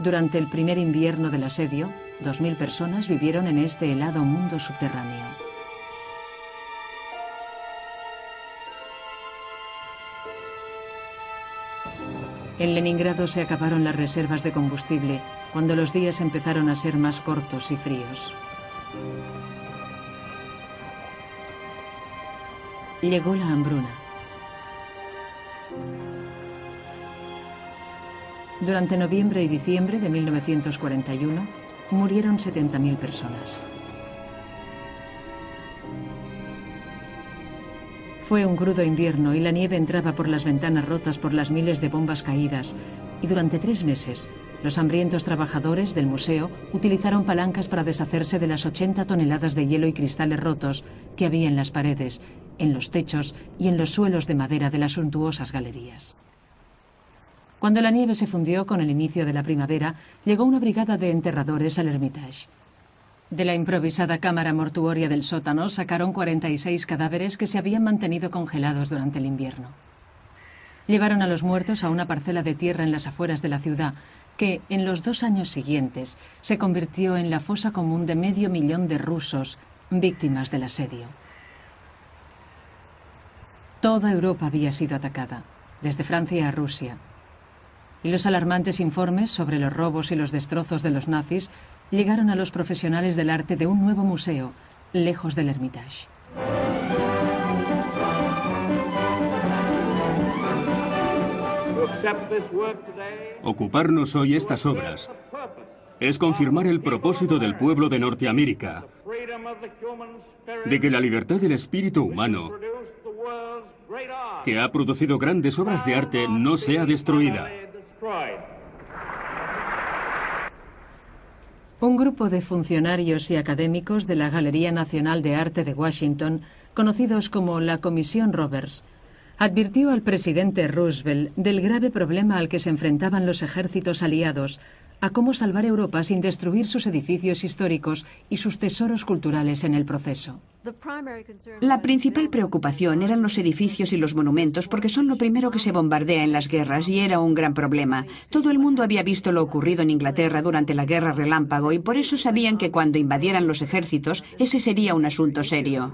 Durante el primer invierno del asedio, 2.000 personas vivieron en este helado mundo subterráneo. En Leningrado se acabaron las reservas de combustible cuando los días empezaron a ser más cortos y fríos. Llegó la hambruna. Durante noviembre y diciembre de 1941 murieron 70.000 personas. Fue un crudo invierno y la nieve entraba por las ventanas rotas por las miles de bombas caídas y durante tres meses los hambrientos trabajadores del museo utilizaron palancas para deshacerse de las 80 toneladas de hielo y cristales rotos que había en las paredes en los techos y en los suelos de madera de las suntuosas galerías. Cuando la nieve se fundió con el inicio de la primavera, llegó una brigada de enterradores al Hermitage. De la improvisada cámara mortuoria del sótano sacaron 46 cadáveres que se habían mantenido congelados durante el invierno. Llevaron a los muertos a una parcela de tierra en las afueras de la ciudad, que en los dos años siguientes se convirtió en la fosa común de medio millón de rusos víctimas del asedio. Toda Europa había sido atacada, desde Francia a Rusia. Y los alarmantes informes sobre los robos y los destrozos de los nazis llegaron a los profesionales del arte de un nuevo museo, lejos del Hermitage. Ocuparnos hoy estas obras es confirmar el propósito del pueblo de Norteamérica, de que la libertad del espíritu humano que ha producido grandes obras de arte no sea destruida. Un grupo de funcionarios y académicos de la Galería Nacional de Arte de Washington, conocidos como la Comisión Roberts, advirtió al presidente Roosevelt del grave problema al que se enfrentaban los ejércitos aliados a cómo salvar Europa sin destruir sus edificios históricos y sus tesoros culturales en el proceso. La principal preocupación eran los edificios y los monumentos porque son lo primero que se bombardea en las guerras y era un gran problema. Todo el mundo había visto lo ocurrido en Inglaterra durante la guerra relámpago y por eso sabían que cuando invadieran los ejércitos ese sería un asunto serio.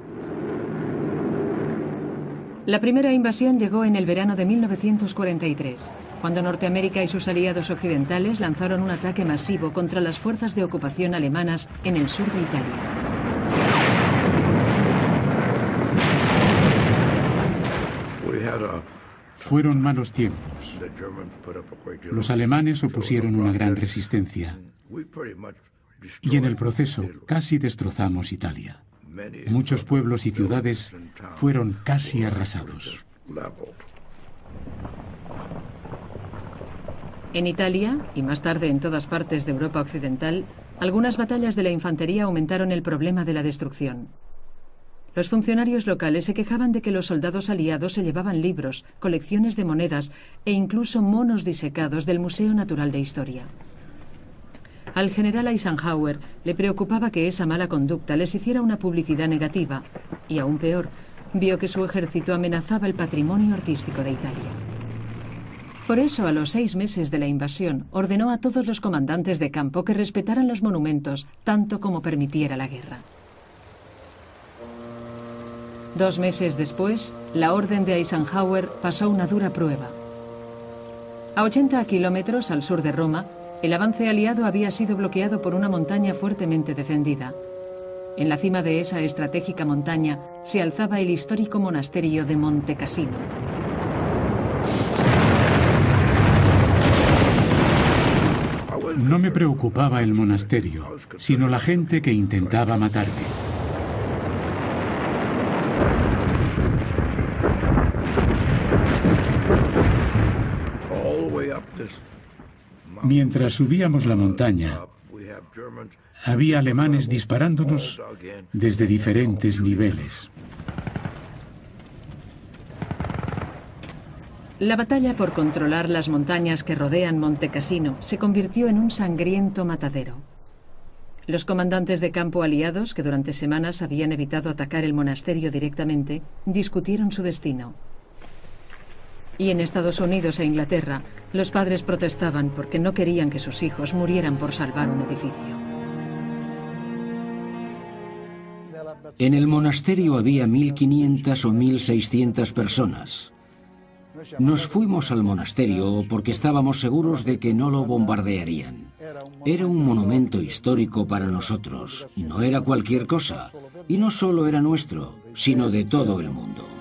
La primera invasión llegó en el verano de 1943, cuando Norteamérica y sus aliados occidentales lanzaron un ataque masivo contra las fuerzas de ocupación alemanas en el sur de Italia. Fueron malos tiempos. Los alemanes opusieron una gran resistencia y en el proceso casi destrozamos Italia. Muchos pueblos y ciudades fueron casi arrasados. En Italia, y más tarde en todas partes de Europa Occidental, algunas batallas de la infantería aumentaron el problema de la destrucción. Los funcionarios locales se quejaban de que los soldados aliados se llevaban libros, colecciones de monedas e incluso monos disecados del Museo Natural de Historia. Al general Eisenhower le preocupaba que esa mala conducta les hiciera una publicidad negativa y, aún peor, vio que su ejército amenazaba el patrimonio artístico de Italia. Por eso, a los seis meses de la invasión, ordenó a todos los comandantes de campo que respetaran los monumentos tanto como permitiera la guerra. Dos meses después, la orden de Eisenhower pasó una dura prueba. A 80 kilómetros al sur de Roma, el avance aliado había sido bloqueado por una montaña fuertemente defendida. En la cima de esa estratégica montaña se alzaba el histórico monasterio de Monte Cassino. No me preocupaba el monasterio, sino la gente que intentaba matarme. Mientras subíamos la montaña, había alemanes disparándonos desde diferentes niveles. La batalla por controlar las montañas que rodean Monte Cassino se convirtió en un sangriento matadero. Los comandantes de campo aliados, que durante semanas habían evitado atacar el monasterio directamente, discutieron su destino. Y en Estados Unidos e Inglaterra, los padres protestaban porque no querían que sus hijos murieran por salvar un edificio. En el monasterio había 1.500 o 1.600 personas. Nos fuimos al monasterio porque estábamos seguros de que no lo bombardearían. Era un monumento histórico para nosotros, no era cualquier cosa. Y no solo era nuestro, sino de todo el mundo.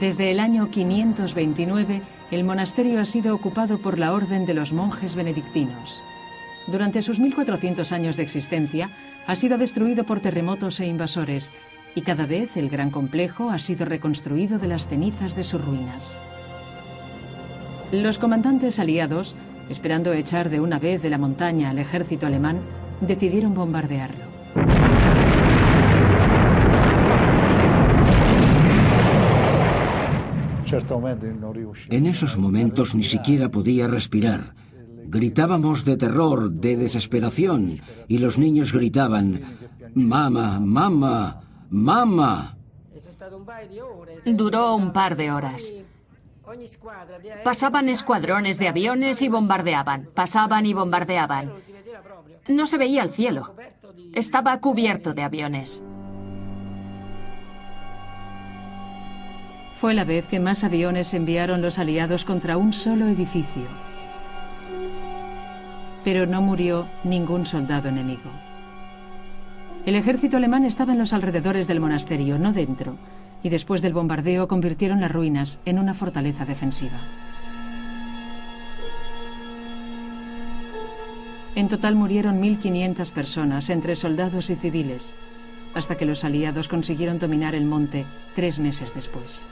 Desde el año 529, el monasterio ha sido ocupado por la Orden de los Monjes Benedictinos. Durante sus 1400 años de existencia, ha sido destruido por terremotos e invasores, y cada vez el gran complejo ha sido reconstruido de las cenizas de sus ruinas. Los comandantes aliados, esperando echar de una vez de la montaña al ejército alemán, decidieron bombardearlo. En esos momentos ni siquiera podía respirar. Gritábamos de terror, de desesperación, y los niños gritaban, Mama, mamá, mamá. Duró un par de horas. Pasaban escuadrones de aviones y bombardeaban, pasaban y bombardeaban. No se veía el cielo. Estaba cubierto de aviones. Fue la vez que más aviones enviaron los aliados contra un solo edificio. Pero no murió ningún soldado enemigo. El ejército alemán estaba en los alrededores del monasterio, no dentro, y después del bombardeo convirtieron las ruinas en una fortaleza defensiva. En total murieron 1.500 personas, entre soldados y civiles, hasta que los aliados consiguieron dominar el monte tres meses después.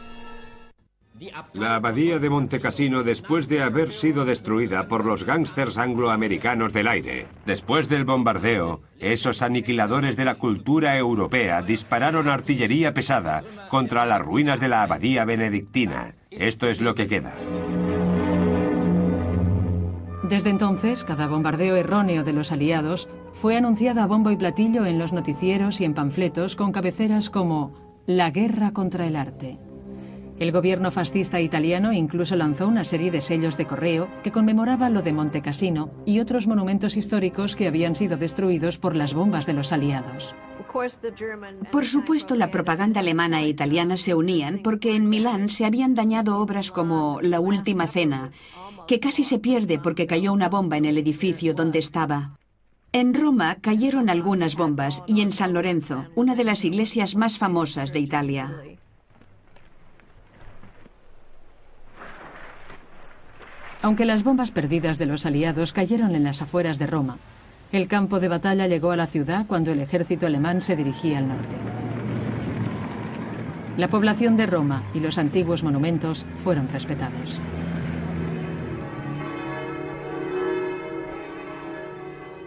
La abadía de Montecassino después de haber sido destruida por los gángsters angloamericanos del aire. Después del bombardeo, esos aniquiladores de la cultura europea dispararon artillería pesada contra las ruinas de la abadía benedictina. Esto es lo que queda. Desde entonces, cada bombardeo erróneo de los aliados fue anunciado a bombo y platillo en los noticieros y en panfletos con cabeceras como La guerra contra el arte. El gobierno fascista italiano incluso lanzó una serie de sellos de correo que conmemoraba lo de Monte Cassino y otros monumentos históricos que habían sido destruidos por las bombas de los aliados. Por supuesto, la propaganda alemana e italiana se unían porque en Milán se habían dañado obras como La Última Cena, que casi se pierde porque cayó una bomba en el edificio donde estaba. En Roma cayeron algunas bombas y en San Lorenzo, una de las iglesias más famosas de Italia. Aunque las bombas perdidas de los aliados cayeron en las afueras de Roma, el campo de batalla llegó a la ciudad cuando el ejército alemán se dirigía al norte. La población de Roma y los antiguos monumentos fueron respetados.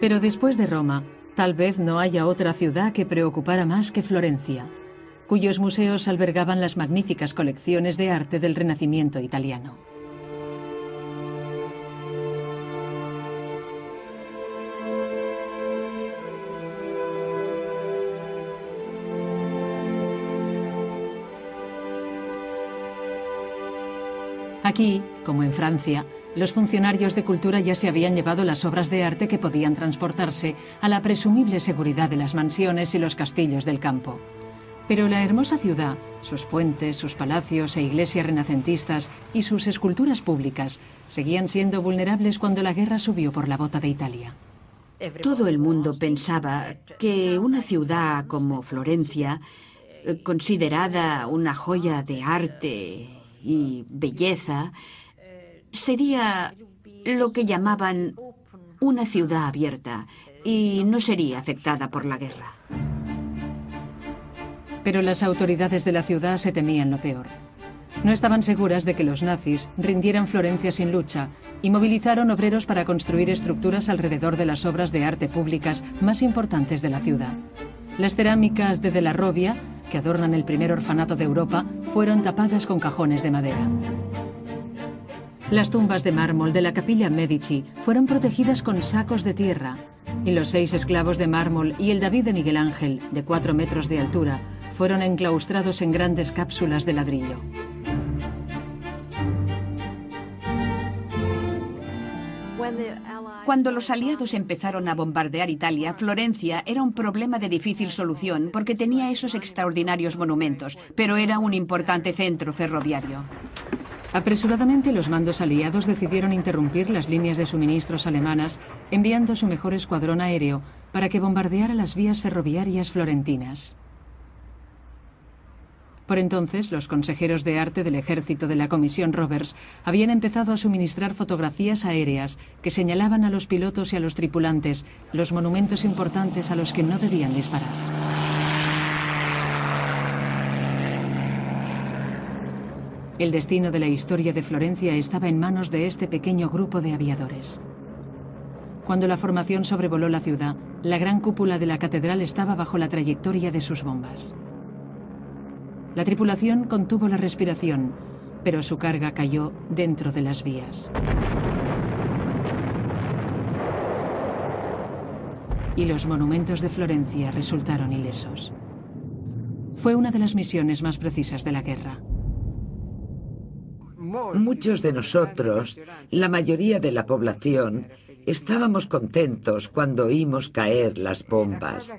Pero después de Roma, tal vez no haya otra ciudad que preocupara más que Florencia, cuyos museos albergaban las magníficas colecciones de arte del Renacimiento italiano. Aquí, como en Francia, los funcionarios de cultura ya se habían llevado las obras de arte que podían transportarse a la presumible seguridad de las mansiones y los castillos del campo. Pero la hermosa ciudad, sus puentes, sus palacios e iglesias renacentistas y sus esculturas públicas seguían siendo vulnerables cuando la guerra subió por la bota de Italia. Todo el mundo pensaba que una ciudad como Florencia, eh, considerada una joya de arte y belleza, sería lo que llamaban una ciudad abierta y no sería afectada por la guerra. Pero las autoridades de la ciudad se temían lo peor. No estaban seguras de que los nazis rindieran Florencia sin lucha y movilizaron obreros para construir estructuras alrededor de las obras de arte públicas más importantes de la ciudad. Las cerámicas de De la Robia, que adornan el primer orfanato de Europa, fueron tapadas con cajones de madera. Las tumbas de mármol de la capilla Medici fueron protegidas con sacos de tierra y los seis esclavos de mármol y el David de Miguel Ángel, de cuatro metros de altura, fueron enclaustrados en grandes cápsulas de ladrillo. Cuando los aliados empezaron a bombardear Italia, Florencia era un problema de difícil solución porque tenía esos extraordinarios monumentos, pero era un importante centro ferroviario. Apresuradamente los mandos aliados decidieron interrumpir las líneas de suministros alemanas, enviando su mejor escuadrón aéreo para que bombardeara las vías ferroviarias florentinas. Por entonces, los consejeros de arte del ejército de la Comisión Roberts habían empezado a suministrar fotografías aéreas que señalaban a los pilotos y a los tripulantes los monumentos importantes a los que no debían disparar. El destino de la historia de Florencia estaba en manos de este pequeño grupo de aviadores. Cuando la formación sobrevoló la ciudad, la gran cúpula de la catedral estaba bajo la trayectoria de sus bombas. La tripulación contuvo la respiración, pero su carga cayó dentro de las vías. Y los monumentos de Florencia resultaron ilesos. Fue una de las misiones más precisas de la guerra. Muchos de nosotros, la mayoría de la población, estábamos contentos cuando oímos caer las bombas.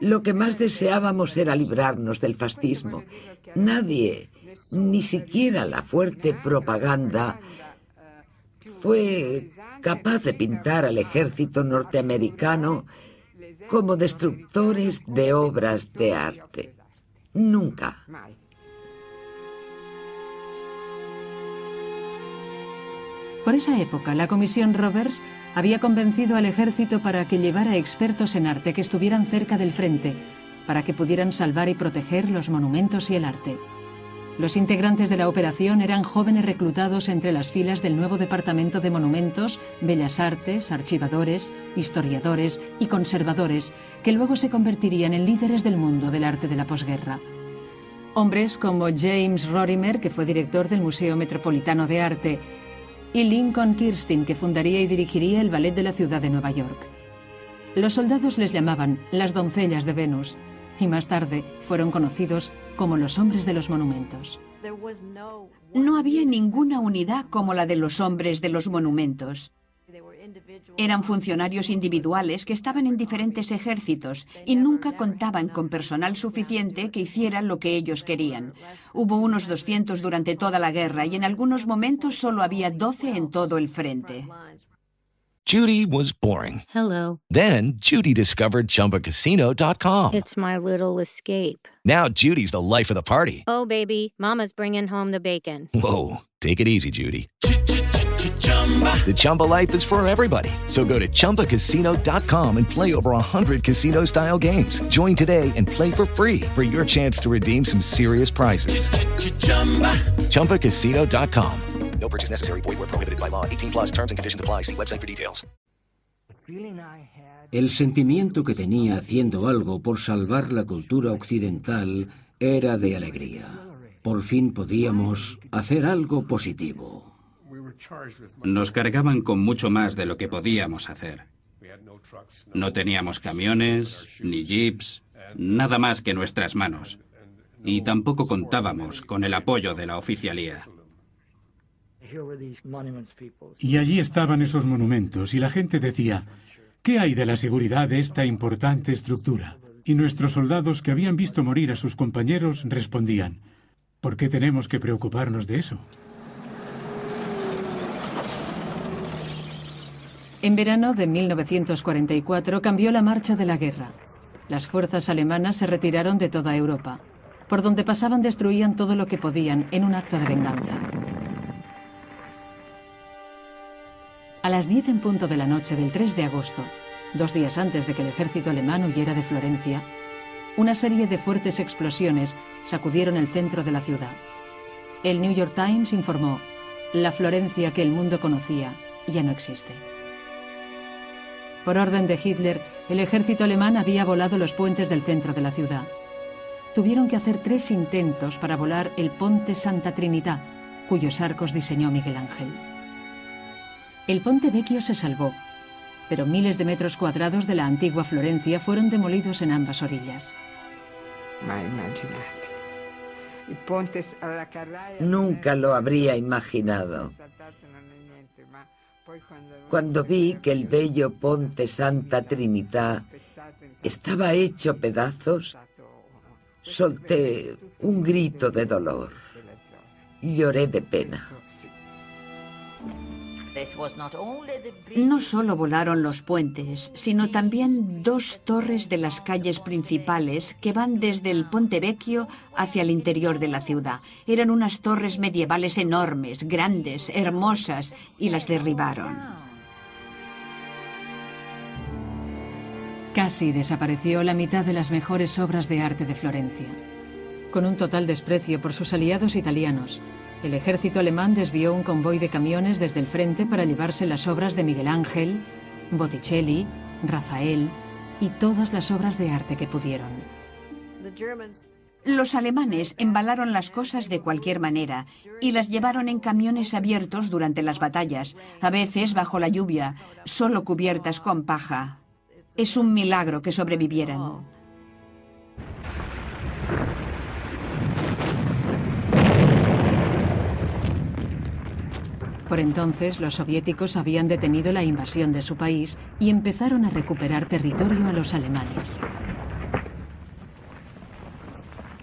Lo que más deseábamos era librarnos del fascismo. Nadie, ni siquiera la fuerte propaganda, fue capaz de pintar al ejército norteamericano como destructores de obras de arte. Nunca. Por esa época, la Comisión Roberts había convencido al ejército para que llevara expertos en arte que estuvieran cerca del frente, para que pudieran salvar y proteger los monumentos y el arte. Los integrantes de la operación eran jóvenes reclutados entre las filas del nuevo Departamento de Monumentos, Bellas Artes, archivadores, historiadores y conservadores, que luego se convertirían en líderes del mundo del arte de la posguerra. Hombres como James Rorimer, que fue director del Museo Metropolitano de Arte, y Lincoln Kirsten, que fundaría y dirigiría el ballet de la ciudad de Nueva York. Los soldados les llamaban las doncellas de Venus y más tarde fueron conocidos como los hombres de los monumentos. No había ninguna unidad como la de los hombres de los monumentos. Eran funcionarios individuales que estaban en diferentes ejércitos y nunca contaban con personal suficiente que hiciera lo que ellos querían. Hubo unos 200 durante toda la guerra y en algunos momentos solo había 12 en todo el frente. Judy was boring. Hello. Then Judy discovered ChumbaCasino.com. It's my little escape. Now Judy's the life of the party. Oh, baby, Mama's bringing home the bacon. Whoa, take it easy, Judy. The Chumba life is for everybody. So go to ChumbaCasino.com and play over 100 casino style games. Join today and play for free for your chance to redeem some serious prizes. ChumbaCasino.com. No purchase necessary. Void where prohibited by law. 18 plus terms and conditions apply. See website for details. El sentimiento que tenía haciendo algo por salvar la cultura occidental era de alegría. Por fin podíamos hacer algo positivo. Nos cargaban con mucho más de lo que podíamos hacer. No teníamos camiones, ni jeeps, nada más que nuestras manos. Y tampoco contábamos con el apoyo de la oficialía. Y allí estaban esos monumentos y la gente decía, ¿qué hay de la seguridad de esta importante estructura? Y nuestros soldados que habían visto morir a sus compañeros respondían, ¿por qué tenemos que preocuparnos de eso? En verano de 1944 cambió la marcha de la guerra. Las fuerzas alemanas se retiraron de toda Europa. Por donde pasaban destruían todo lo que podían en un acto de venganza. A las 10 en punto de la noche del 3 de agosto, dos días antes de que el ejército alemán huyera de Florencia, una serie de fuertes explosiones sacudieron el centro de la ciudad. El New York Times informó, la Florencia que el mundo conocía ya no existe. Por orden de Hitler, el ejército alemán había volado los puentes del centro de la ciudad. Tuvieron que hacer tres intentos para volar el Ponte Santa Trinità, cuyos arcos diseñó Miguel Ángel. El Ponte Vecchio se salvó, pero miles de metros cuadrados de la antigua Florencia fueron demolidos en ambas orillas. Nunca lo habría imaginado. Cuando vi que el bello Ponte Santa Trinità estaba hecho pedazos, solté un grito de dolor. Lloré de pena. No solo volaron los puentes, sino también dos torres de las calles principales que van desde el Ponte Vecchio hacia el interior de la ciudad. Eran unas torres medievales enormes, grandes, hermosas, y las derribaron. Casi desapareció la mitad de las mejores obras de arte de Florencia. Con un total desprecio por sus aliados italianos, el ejército alemán desvió un convoy de camiones desde el frente para llevarse las obras de Miguel Ángel, Botticelli, Rafael y todas las obras de arte que pudieron. Los alemanes embalaron las cosas de cualquier manera y las llevaron en camiones abiertos durante las batallas, a veces bajo la lluvia, solo cubiertas con paja. Es un milagro que sobrevivieran. Por entonces, los soviéticos habían detenido la invasión de su país y empezaron a recuperar territorio a los alemanes.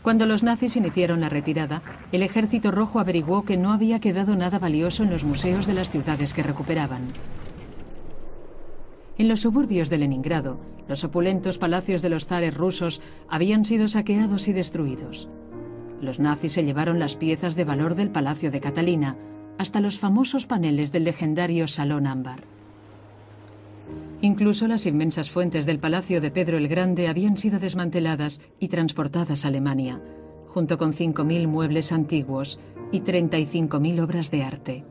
Cuando los nazis iniciaron la retirada, el ejército rojo averiguó que no había quedado nada valioso en los museos de las ciudades que recuperaban. En los suburbios de Leningrado, los opulentos palacios de los zares rusos habían sido saqueados y destruidos. Los nazis se llevaron las piezas de valor del palacio de Catalina, hasta los famosos paneles del legendario Salón Ámbar. Incluso las inmensas fuentes del palacio de Pedro el Grande habían sido desmanteladas y transportadas a Alemania, junto con 5.000 muebles antiguos y 35.000 obras de arte.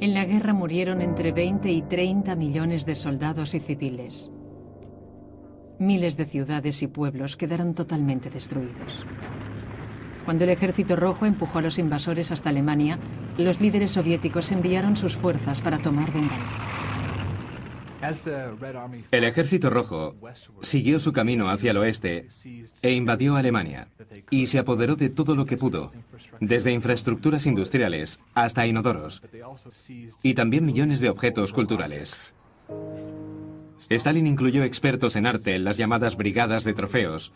En la guerra murieron entre 20 y 30 millones de soldados y civiles. Miles de ciudades y pueblos quedaron totalmente destruidos. Cuando el ejército rojo empujó a los invasores hasta Alemania, los líderes soviéticos enviaron sus fuerzas para tomar venganza. El ejército rojo siguió su camino hacia el oeste e invadió Alemania y se apoderó de todo lo que pudo, desde infraestructuras industriales hasta inodoros, y también millones de objetos culturales. Stalin incluyó expertos en arte en las llamadas brigadas de trofeos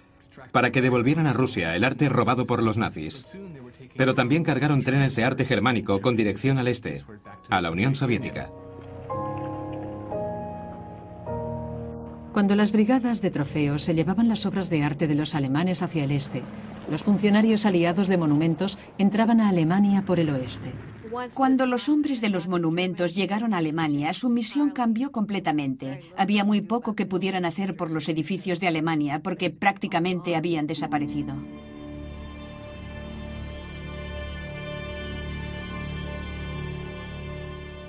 para que devolvieran a Rusia el arte robado por los nazis. Pero también cargaron trenes de arte germánico con dirección al este, a la Unión Soviética. Cuando las brigadas de trofeos se llevaban las obras de arte de los alemanes hacia el este, los funcionarios aliados de monumentos entraban a Alemania por el oeste. Cuando los hombres de los monumentos llegaron a Alemania, su misión cambió completamente. Había muy poco que pudieran hacer por los edificios de Alemania porque prácticamente habían desaparecido.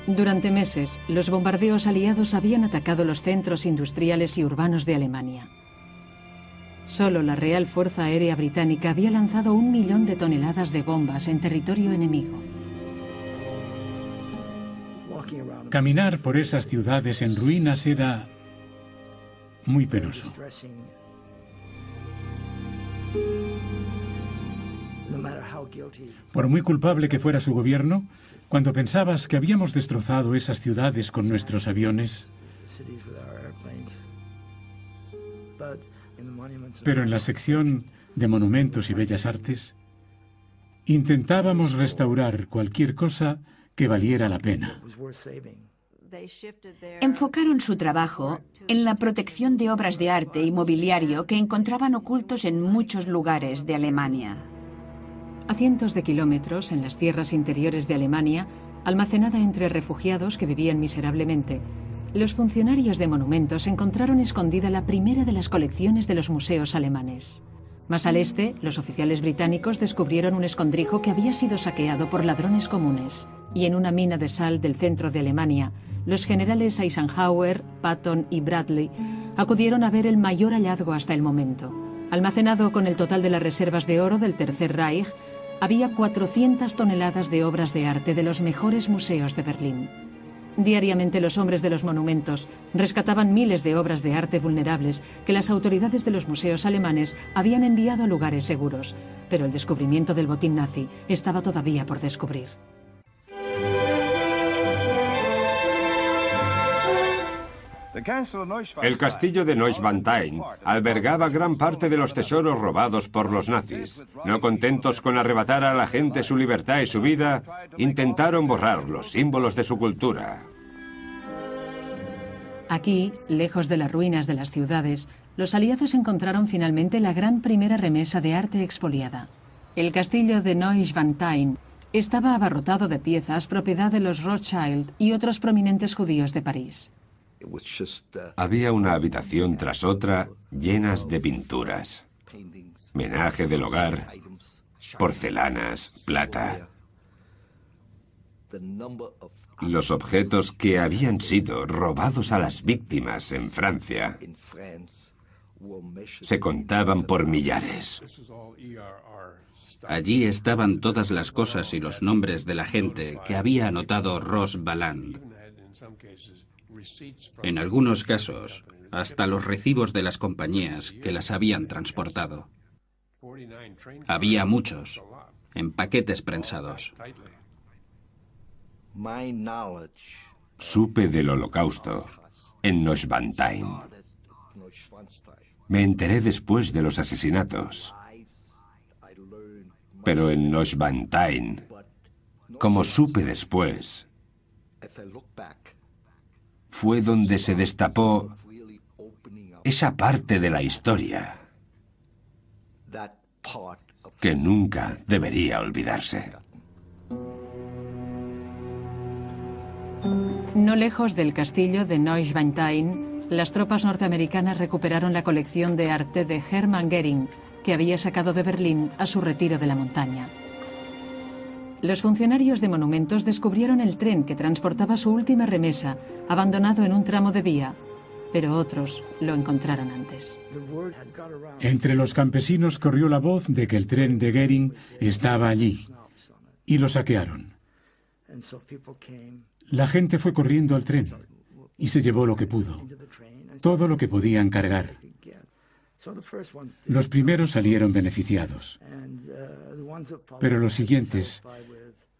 Durante meses, los bombardeos aliados habían atacado los centros industriales y urbanos de Alemania. Solo la Real Fuerza Aérea Británica había lanzado un millón de toneladas de bombas en territorio enemigo. Caminar por esas ciudades en ruinas era muy penoso. Por muy culpable que fuera su gobierno, cuando pensabas que habíamos destrozado esas ciudades con nuestros aviones, pero en la sección de monumentos y bellas artes, intentábamos restaurar cualquier cosa que valiera la pena. Enfocaron su trabajo en la protección de obras de arte y mobiliario que encontraban ocultos en muchos lugares de Alemania. A cientos de kilómetros, en las tierras interiores de Alemania, almacenada entre refugiados que vivían miserablemente, los funcionarios de monumentos encontraron escondida la primera de las colecciones de los museos alemanes. Más al este, los oficiales británicos descubrieron un escondrijo que había sido saqueado por ladrones comunes. Y en una mina de sal del centro de Alemania, los generales Eisenhower, Patton y Bradley acudieron a ver el mayor hallazgo hasta el momento. Almacenado con el total de las reservas de oro del Tercer Reich, había 400 toneladas de obras de arte de los mejores museos de Berlín. Diariamente los hombres de los monumentos rescataban miles de obras de arte vulnerables que las autoridades de los museos alemanes habían enviado a lugares seguros, pero el descubrimiento del botín nazi estaba todavía por descubrir. El castillo de Neuschwanstein albergaba gran parte de los tesoros robados por los nazis. No contentos con arrebatar a la gente su libertad y su vida, intentaron borrar los símbolos de su cultura. Aquí, lejos de las ruinas de las ciudades, los aliados encontraron finalmente la gran primera remesa de arte expoliada. El castillo de Neuschwanstein estaba abarrotado de piezas propiedad de los Rothschild y otros prominentes judíos de París. Había una habitación tras otra llenas de pinturas. Menaje del hogar, porcelanas, plata. Los objetos que habían sido robados a las víctimas en Francia se contaban por millares. Allí estaban todas las cosas y los nombres de la gente que había anotado Ross Baland. En algunos casos, hasta los recibos de las compañías que las habían transportado. Había muchos, en paquetes prensados. Supe del holocausto en Neuschwanstein. Me enteré después de los asesinatos. Pero en Neuschwanstein, como supe después, fue donde se destapó esa parte de la historia que nunca debería olvidarse. No lejos del castillo de Neuschwanstein, las tropas norteamericanas recuperaron la colección de arte de Hermann Goering, que había sacado de Berlín a su retiro de la montaña. Los funcionarios de monumentos descubrieron el tren que transportaba su última remesa, abandonado en un tramo de vía, pero otros lo encontraron antes. Entre los campesinos corrió la voz de que el tren de Goering estaba allí y lo saquearon. La gente fue corriendo al tren y se llevó lo que pudo, todo lo que podían cargar. Los primeros salieron beneficiados, pero los siguientes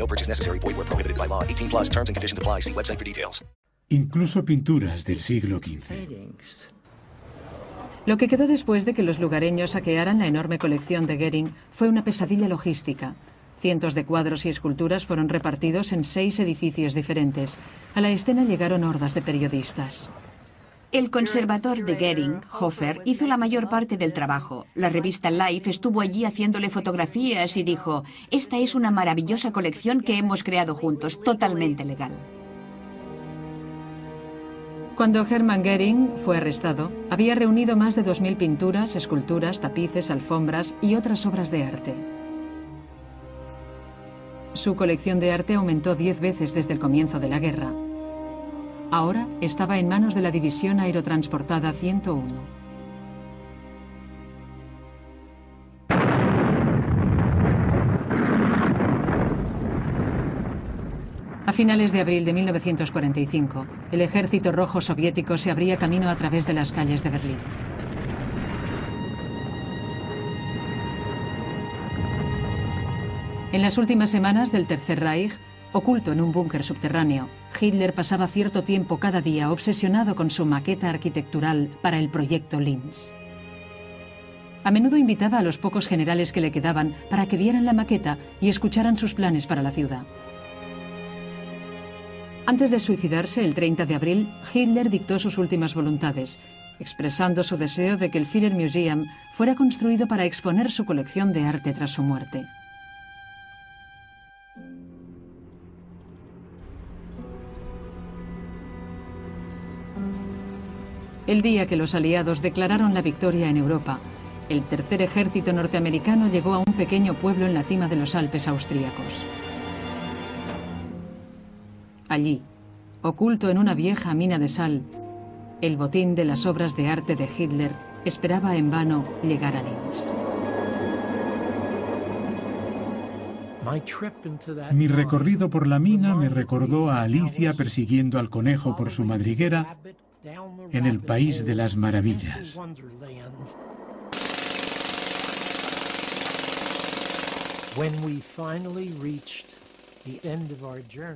No purchase necessary. Void where prohibited by law. 18 plus terms and conditions apply. See website for details. Incluso pinturas del siglo XV. Lo que quedó después de que los lugareños saquearan la enorme colección de Goering fue una pesadilla logística. Cientos de cuadros y esculturas fueron repartidos en seis edificios diferentes. A la escena llegaron hordas de periodistas. El conservador de Goering, Hofer, hizo la mayor parte del trabajo. La revista Life estuvo allí haciéndole fotografías y dijo, esta es una maravillosa colección que hemos creado juntos, totalmente legal. Cuando Hermann Goering fue arrestado, había reunido más de 2.000 pinturas, esculturas, tapices, alfombras y otras obras de arte. Su colección de arte aumentó 10 veces desde el comienzo de la guerra. Ahora estaba en manos de la División Aerotransportada 101. A finales de abril de 1945, el ejército rojo soviético se abría camino a través de las calles de Berlín. En las últimas semanas del Tercer Reich, oculto en un búnker subterráneo, Hitler pasaba cierto tiempo cada día obsesionado con su maqueta arquitectural para el proyecto Linz. A menudo invitaba a los pocos generales que le quedaban para que vieran la maqueta y escucharan sus planes para la ciudad. Antes de suicidarse el 30 de abril, Hitler dictó sus últimas voluntades, expresando su deseo de que el Führer Museum fuera construido para exponer su colección de arte tras su muerte. El día que los aliados declararon la victoria en Europa, el tercer ejército norteamericano llegó a un pequeño pueblo en la cima de los Alpes austríacos. Allí, oculto en una vieja mina de sal, el botín de las obras de arte de Hitler esperaba en vano llegar a Linz. Mi recorrido por la mina me recordó a Alicia persiguiendo al conejo por su madriguera en el país de las maravillas.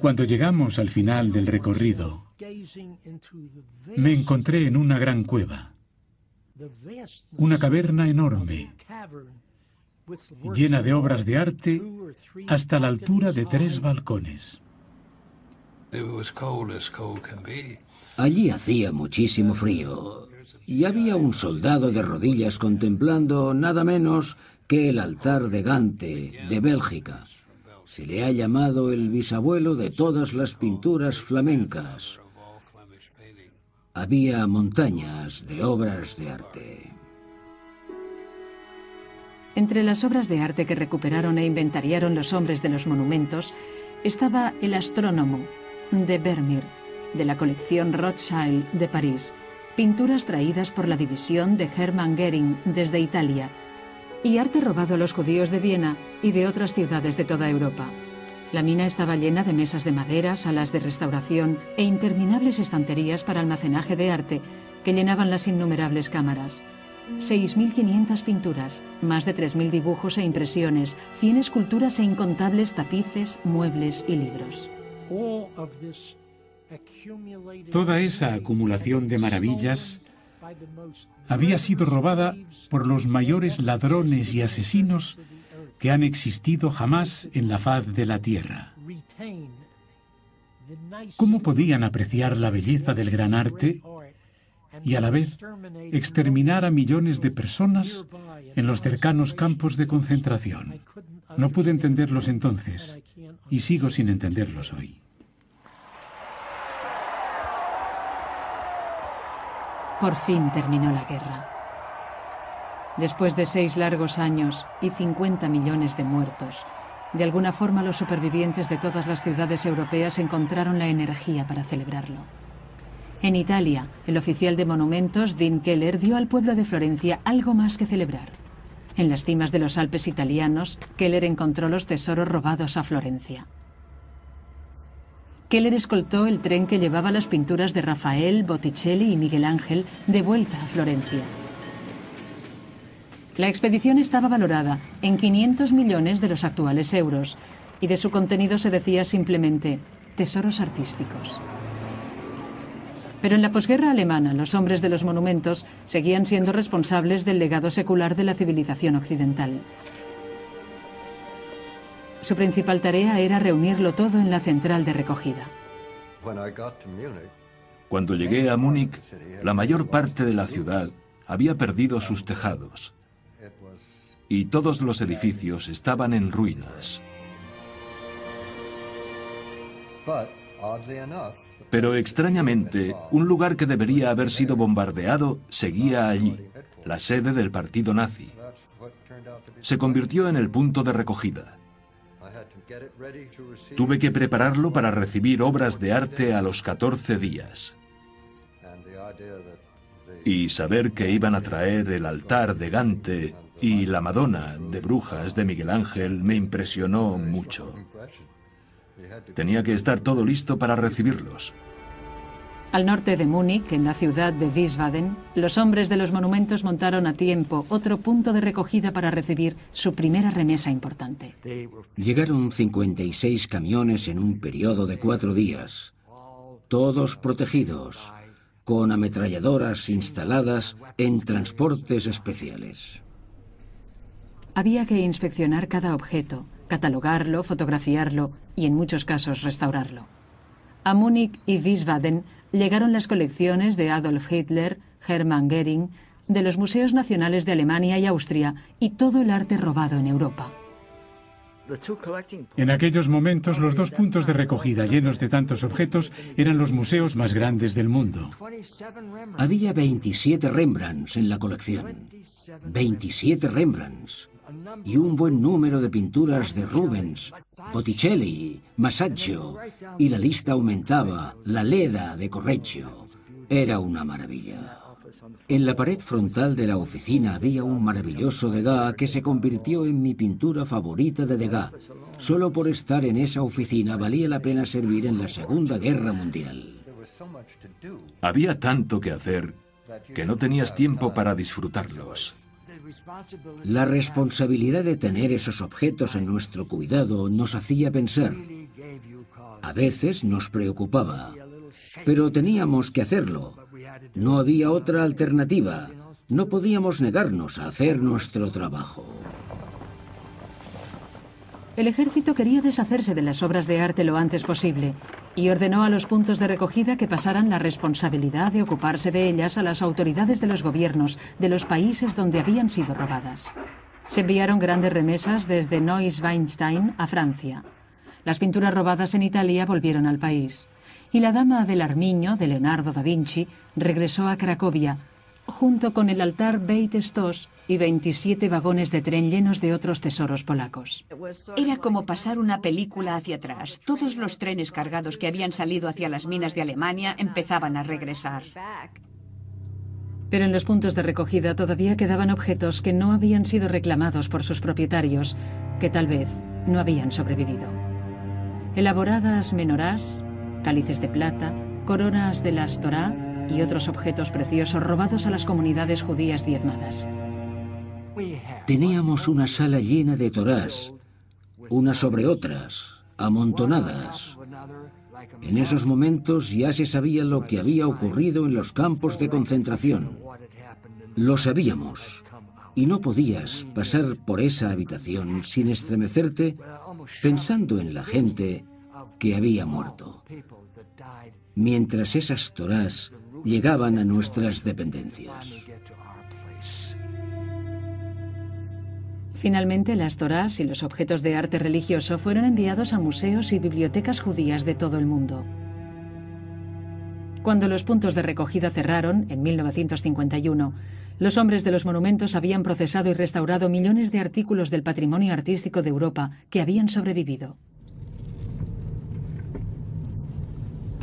Cuando llegamos al final del recorrido, me encontré en una gran cueva, una caverna enorme, llena de obras de arte hasta la altura de tres balcones. Allí hacía muchísimo frío y había un soldado de rodillas contemplando nada menos que el altar de Gante de Bélgica. Se le ha llamado el bisabuelo de todas las pinturas flamencas. Había montañas de obras de arte. Entre las obras de arte que recuperaron e inventariaron los hombres de los monumentos estaba El Astrónomo de Vermeer, de la colección Rothschild de París, pinturas traídas por la división de Hermann Goering desde Italia, y arte robado a los judíos de Viena y de otras ciudades de toda Europa. La mina estaba llena de mesas de madera, salas de restauración e interminables estanterías para almacenaje de arte que llenaban las innumerables cámaras. 6.500 pinturas, más de 3.000 dibujos e impresiones, 100 esculturas e incontables tapices, muebles y libros. Toda esa acumulación de maravillas había sido robada por los mayores ladrones y asesinos que han existido jamás en la faz de la tierra. ¿Cómo podían apreciar la belleza del gran arte y a la vez exterminar a millones de personas en los cercanos campos de concentración? No pude entenderlos entonces y sigo sin entenderlos hoy. Por fin terminó la guerra. Después de seis largos años y 50 millones de muertos, de alguna forma los supervivientes de todas las ciudades europeas encontraron la energía para celebrarlo. En Italia, el oficial de monumentos, Dean Keller, dio al pueblo de Florencia algo más que celebrar. En las cimas de los Alpes italianos, Keller encontró los tesoros robados a Florencia. Keller escoltó el tren que llevaba las pinturas de Rafael, Botticelli y Miguel Ángel de vuelta a Florencia. La expedición estaba valorada en 500 millones de los actuales euros y de su contenido se decía simplemente tesoros artísticos. Pero en la posguerra alemana, los hombres de los monumentos seguían siendo responsables del legado secular de la civilización occidental. Su principal tarea era reunirlo todo en la central de recogida. Cuando llegué a Múnich, la mayor parte de la ciudad había perdido sus tejados y todos los edificios estaban en ruinas. Pero extrañamente, un lugar que debería haber sido bombardeado seguía allí, la sede del partido nazi. Se convirtió en el punto de recogida. Tuve que prepararlo para recibir obras de arte a los 14 días. Y saber que iban a traer el altar de Gante y la Madonna de Brujas de Miguel Ángel me impresionó mucho. Tenía que estar todo listo para recibirlos. Al norte de Múnich, en la ciudad de Wiesbaden, los hombres de los monumentos montaron a tiempo otro punto de recogida para recibir su primera remesa importante. Llegaron 56 camiones en un periodo de cuatro días, todos protegidos, con ametralladoras instaladas en transportes especiales. Había que inspeccionar cada objeto, catalogarlo, fotografiarlo y en muchos casos restaurarlo. A Múnich y Wiesbaden llegaron las colecciones de Adolf Hitler, Hermann Göring, de los museos nacionales de Alemania y Austria y todo el arte robado en Europa. En aquellos momentos, los dos puntos de recogida llenos de tantos objetos eran los museos más grandes del mundo. Había 27 Rembrandts en la colección. 27 Rembrandts. Y un buen número de pinturas de Rubens, Botticelli, Masaccio. Y la lista aumentaba. La Leda de Correggio. Era una maravilla. En la pared frontal de la oficina había un maravilloso Degas que se convirtió en mi pintura favorita de Degas. Solo por estar en esa oficina valía la pena servir en la Segunda Guerra Mundial. Había tanto que hacer que no tenías tiempo para disfrutarlos. La responsabilidad de tener esos objetos en nuestro cuidado nos hacía pensar. A veces nos preocupaba, pero teníamos que hacerlo. No había otra alternativa. No podíamos negarnos a hacer nuestro trabajo. El ejército quería deshacerse de las obras de arte lo antes posible y ordenó a los puntos de recogida que pasaran la responsabilidad de ocuparse de ellas a las autoridades de los gobiernos de los países donde habían sido robadas. Se enviaron grandes remesas desde Neuss-Weinstein a Francia. Las pinturas robadas en Italia volvieron al país. Y la Dama del Armiño de Leonardo da Vinci regresó a Cracovia, junto con el altar Beit Stos y 27 vagones de tren llenos de otros tesoros polacos. Era como pasar una película hacia atrás. Todos los trenes cargados que habían salido hacia las minas de Alemania empezaban a regresar. Pero en los puntos de recogida todavía quedaban objetos que no habían sido reclamados por sus propietarios, que tal vez no habían sobrevivido. Elaboradas menorás, cálices de plata, coronas de las Torá y otros objetos preciosos robados a las comunidades judías diezmadas. Teníamos una sala llena de torás, unas sobre otras, amontonadas. En esos momentos ya se sabía lo que había ocurrido en los campos de concentración. Lo sabíamos. Y no podías pasar por esa habitación sin estremecerte pensando en la gente que había muerto. Mientras esas torás llegaban a nuestras dependencias. Finalmente, las Torás y los objetos de arte religioso fueron enviados a museos y bibliotecas judías de todo el mundo. Cuando los puntos de recogida cerraron, en 1951, los hombres de los monumentos habían procesado y restaurado millones de artículos del patrimonio artístico de Europa que habían sobrevivido.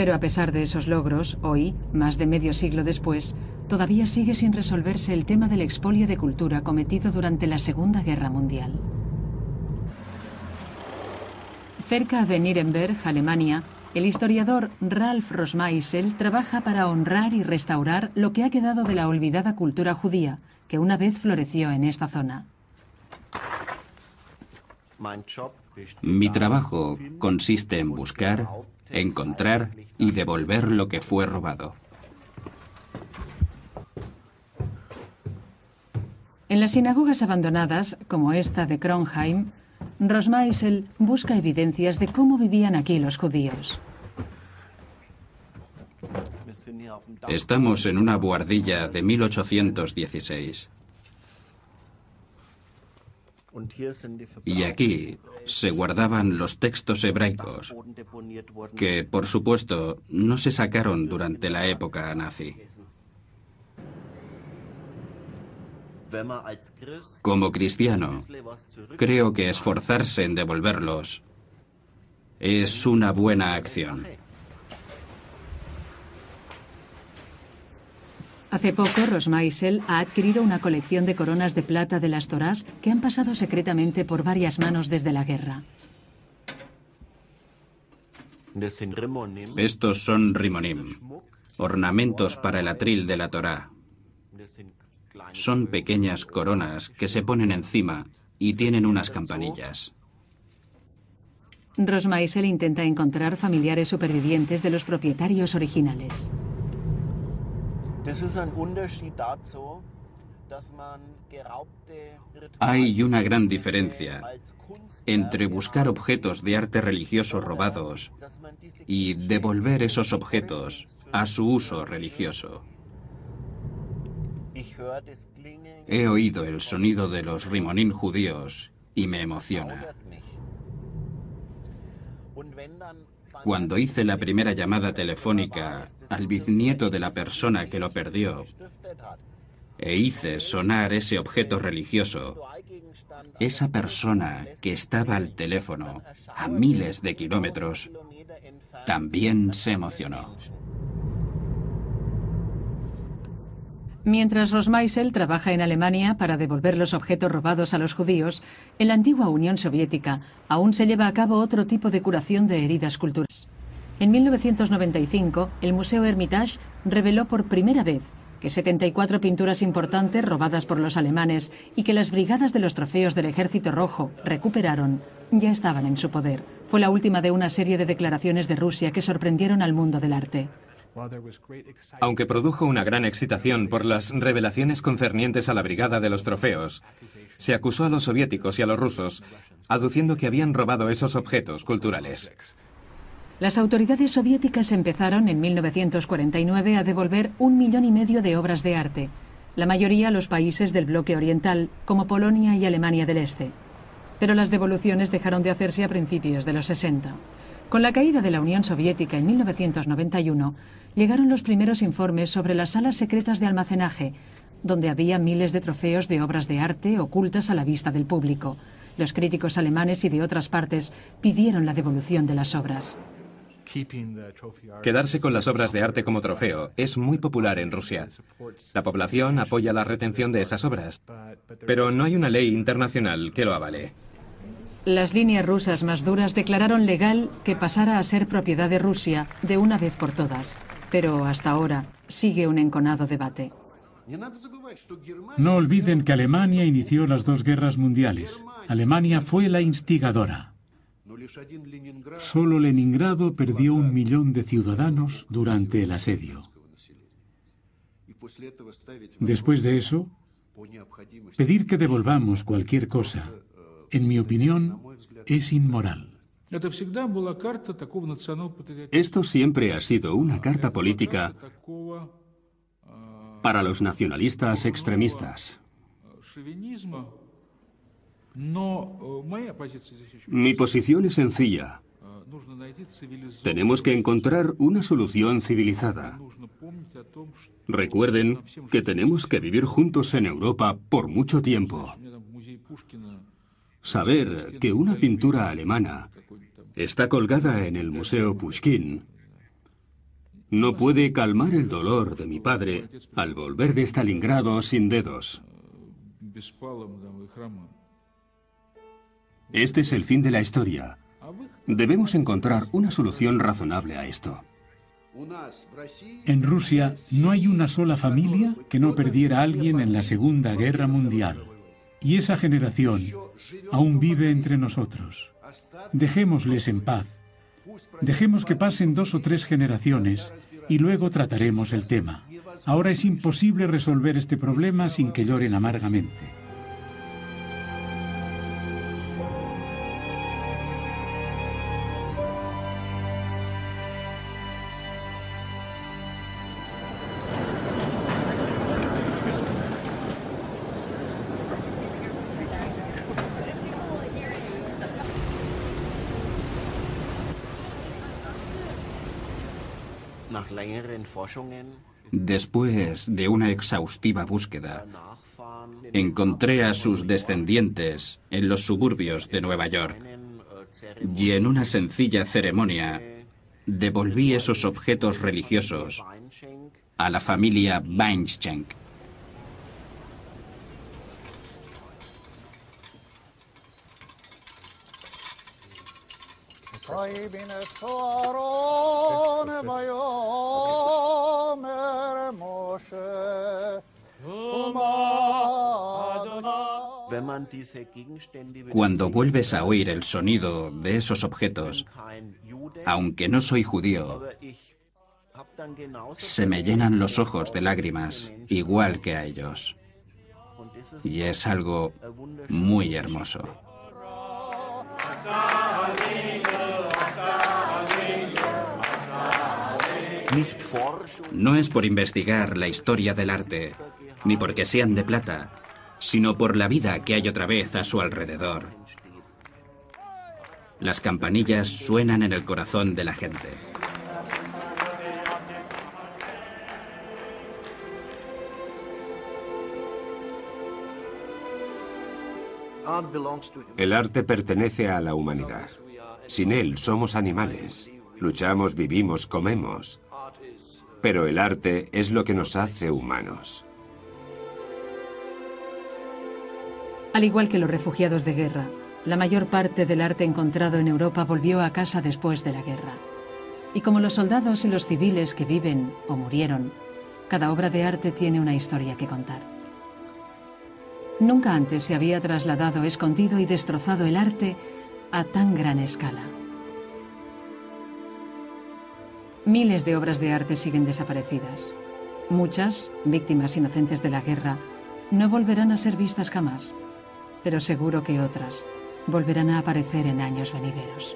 Pero a pesar de esos logros, hoy, más de medio siglo después, todavía sigue sin resolverse el tema del expolio de cultura cometido durante la Segunda Guerra Mundial. Cerca de Nuremberg, Alemania, el historiador Ralf Rosmeisel trabaja para honrar y restaurar lo que ha quedado de la olvidada cultura judía, que una vez floreció en esta zona. Mi trabajo consiste en buscar, encontrar y devolver lo que fue robado. En las sinagogas abandonadas, como esta de Kronheim, Rosmeisel busca evidencias de cómo vivían aquí los judíos. Estamos en una buhardilla de 1816. Y aquí se guardaban los textos hebraicos, que por supuesto no se sacaron durante la época nazi. Como cristiano, creo que esforzarse en devolverlos es una buena acción. Hace poco, Rosmeisel ha adquirido una colección de coronas de plata de las Torás que han pasado secretamente por varias manos desde la guerra. Estos son rimonim, ornamentos para el atril de la Torá. Son pequeñas coronas que se ponen encima y tienen unas campanillas. Rosmeisel intenta encontrar familiares supervivientes de los propietarios originales. Hay una gran diferencia entre buscar objetos de arte religioso robados y devolver esos objetos a su uso religioso. He oído el sonido de los rimonín judíos y me emociona. Cuando hice la primera llamada telefónica al bisnieto de la persona que lo perdió e hice sonar ese objeto religioso, esa persona que estaba al teléfono a miles de kilómetros también se emocionó. Mientras Rosmeisel trabaja en Alemania para devolver los objetos robados a los judíos, en la antigua Unión Soviética aún se lleva a cabo otro tipo de curación de heridas culturales. En 1995, el Museo Hermitage reveló por primera vez que 74 pinturas importantes robadas por los alemanes y que las brigadas de los trofeos del Ejército Rojo recuperaron ya estaban en su poder. Fue la última de una serie de declaraciones de Rusia que sorprendieron al mundo del arte. Aunque produjo una gran excitación por las revelaciones concernientes a la Brigada de los Trofeos, se acusó a los soviéticos y a los rusos, aduciendo que habían robado esos objetos culturales. Las autoridades soviéticas empezaron en 1949 a devolver un millón y medio de obras de arte, la mayoría a los países del bloque oriental, como Polonia y Alemania del Este. Pero las devoluciones dejaron de hacerse a principios de los 60. Con la caída de la Unión Soviética en 1991, llegaron los primeros informes sobre las salas secretas de almacenaje, donde había miles de trofeos de obras de arte ocultas a la vista del público. Los críticos alemanes y de otras partes pidieron la devolución de las obras. Quedarse con las obras de arte como trofeo es muy popular en Rusia. La población apoya la retención de esas obras, pero no hay una ley internacional que lo avale. Las líneas rusas más duras declararon legal que pasara a ser propiedad de Rusia de una vez por todas, pero hasta ahora sigue un enconado debate. No olviden que Alemania inició las dos guerras mundiales. Alemania fue la instigadora. Solo Leningrado perdió un millón de ciudadanos durante el asedio. Después de eso, pedir que devolvamos cualquier cosa, en mi opinión, es inmoral. Esto siempre ha sido una carta política para los nacionalistas extremistas. Mi posición es sencilla. Tenemos que encontrar una solución civilizada. Recuerden que tenemos que vivir juntos en Europa por mucho tiempo. Saber que una pintura alemana está colgada en el Museo Pushkin no puede calmar el dolor de mi padre al volver de Stalingrado sin dedos. Este es el fin de la historia. Debemos encontrar una solución razonable a esto. En Rusia no hay una sola familia que no perdiera a alguien en la Segunda Guerra Mundial. Y esa generación aún vive entre nosotros. Dejémosles en paz. Dejemos que pasen dos o tres generaciones y luego trataremos el tema. Ahora es imposible resolver este problema sin que lloren amargamente. Después de una exhaustiva búsqueda, encontré a sus descendientes en los suburbios de Nueva York y en una sencilla ceremonia devolví esos objetos religiosos a la familia Weinschenk. Cuando vuelves a oír el sonido de esos objetos, aunque no soy judío, se me llenan los ojos de lágrimas, igual que a ellos. Y es algo muy hermoso. No es por investigar la historia del arte, ni porque sean de plata, sino por la vida que hay otra vez a su alrededor. Las campanillas suenan en el corazón de la gente. El arte pertenece a la humanidad. Sin él somos animales. Luchamos, vivimos, comemos. Pero el arte es lo que nos hace humanos. Al igual que los refugiados de guerra, la mayor parte del arte encontrado en Europa volvió a casa después de la guerra. Y como los soldados y los civiles que viven o murieron, cada obra de arte tiene una historia que contar. Nunca antes se había trasladado, escondido y destrozado el arte a tan gran escala. Miles de obras de arte siguen desaparecidas. Muchas, víctimas inocentes de la guerra, no volverán a ser vistas jamás, pero seguro que otras volverán a aparecer en años venideros.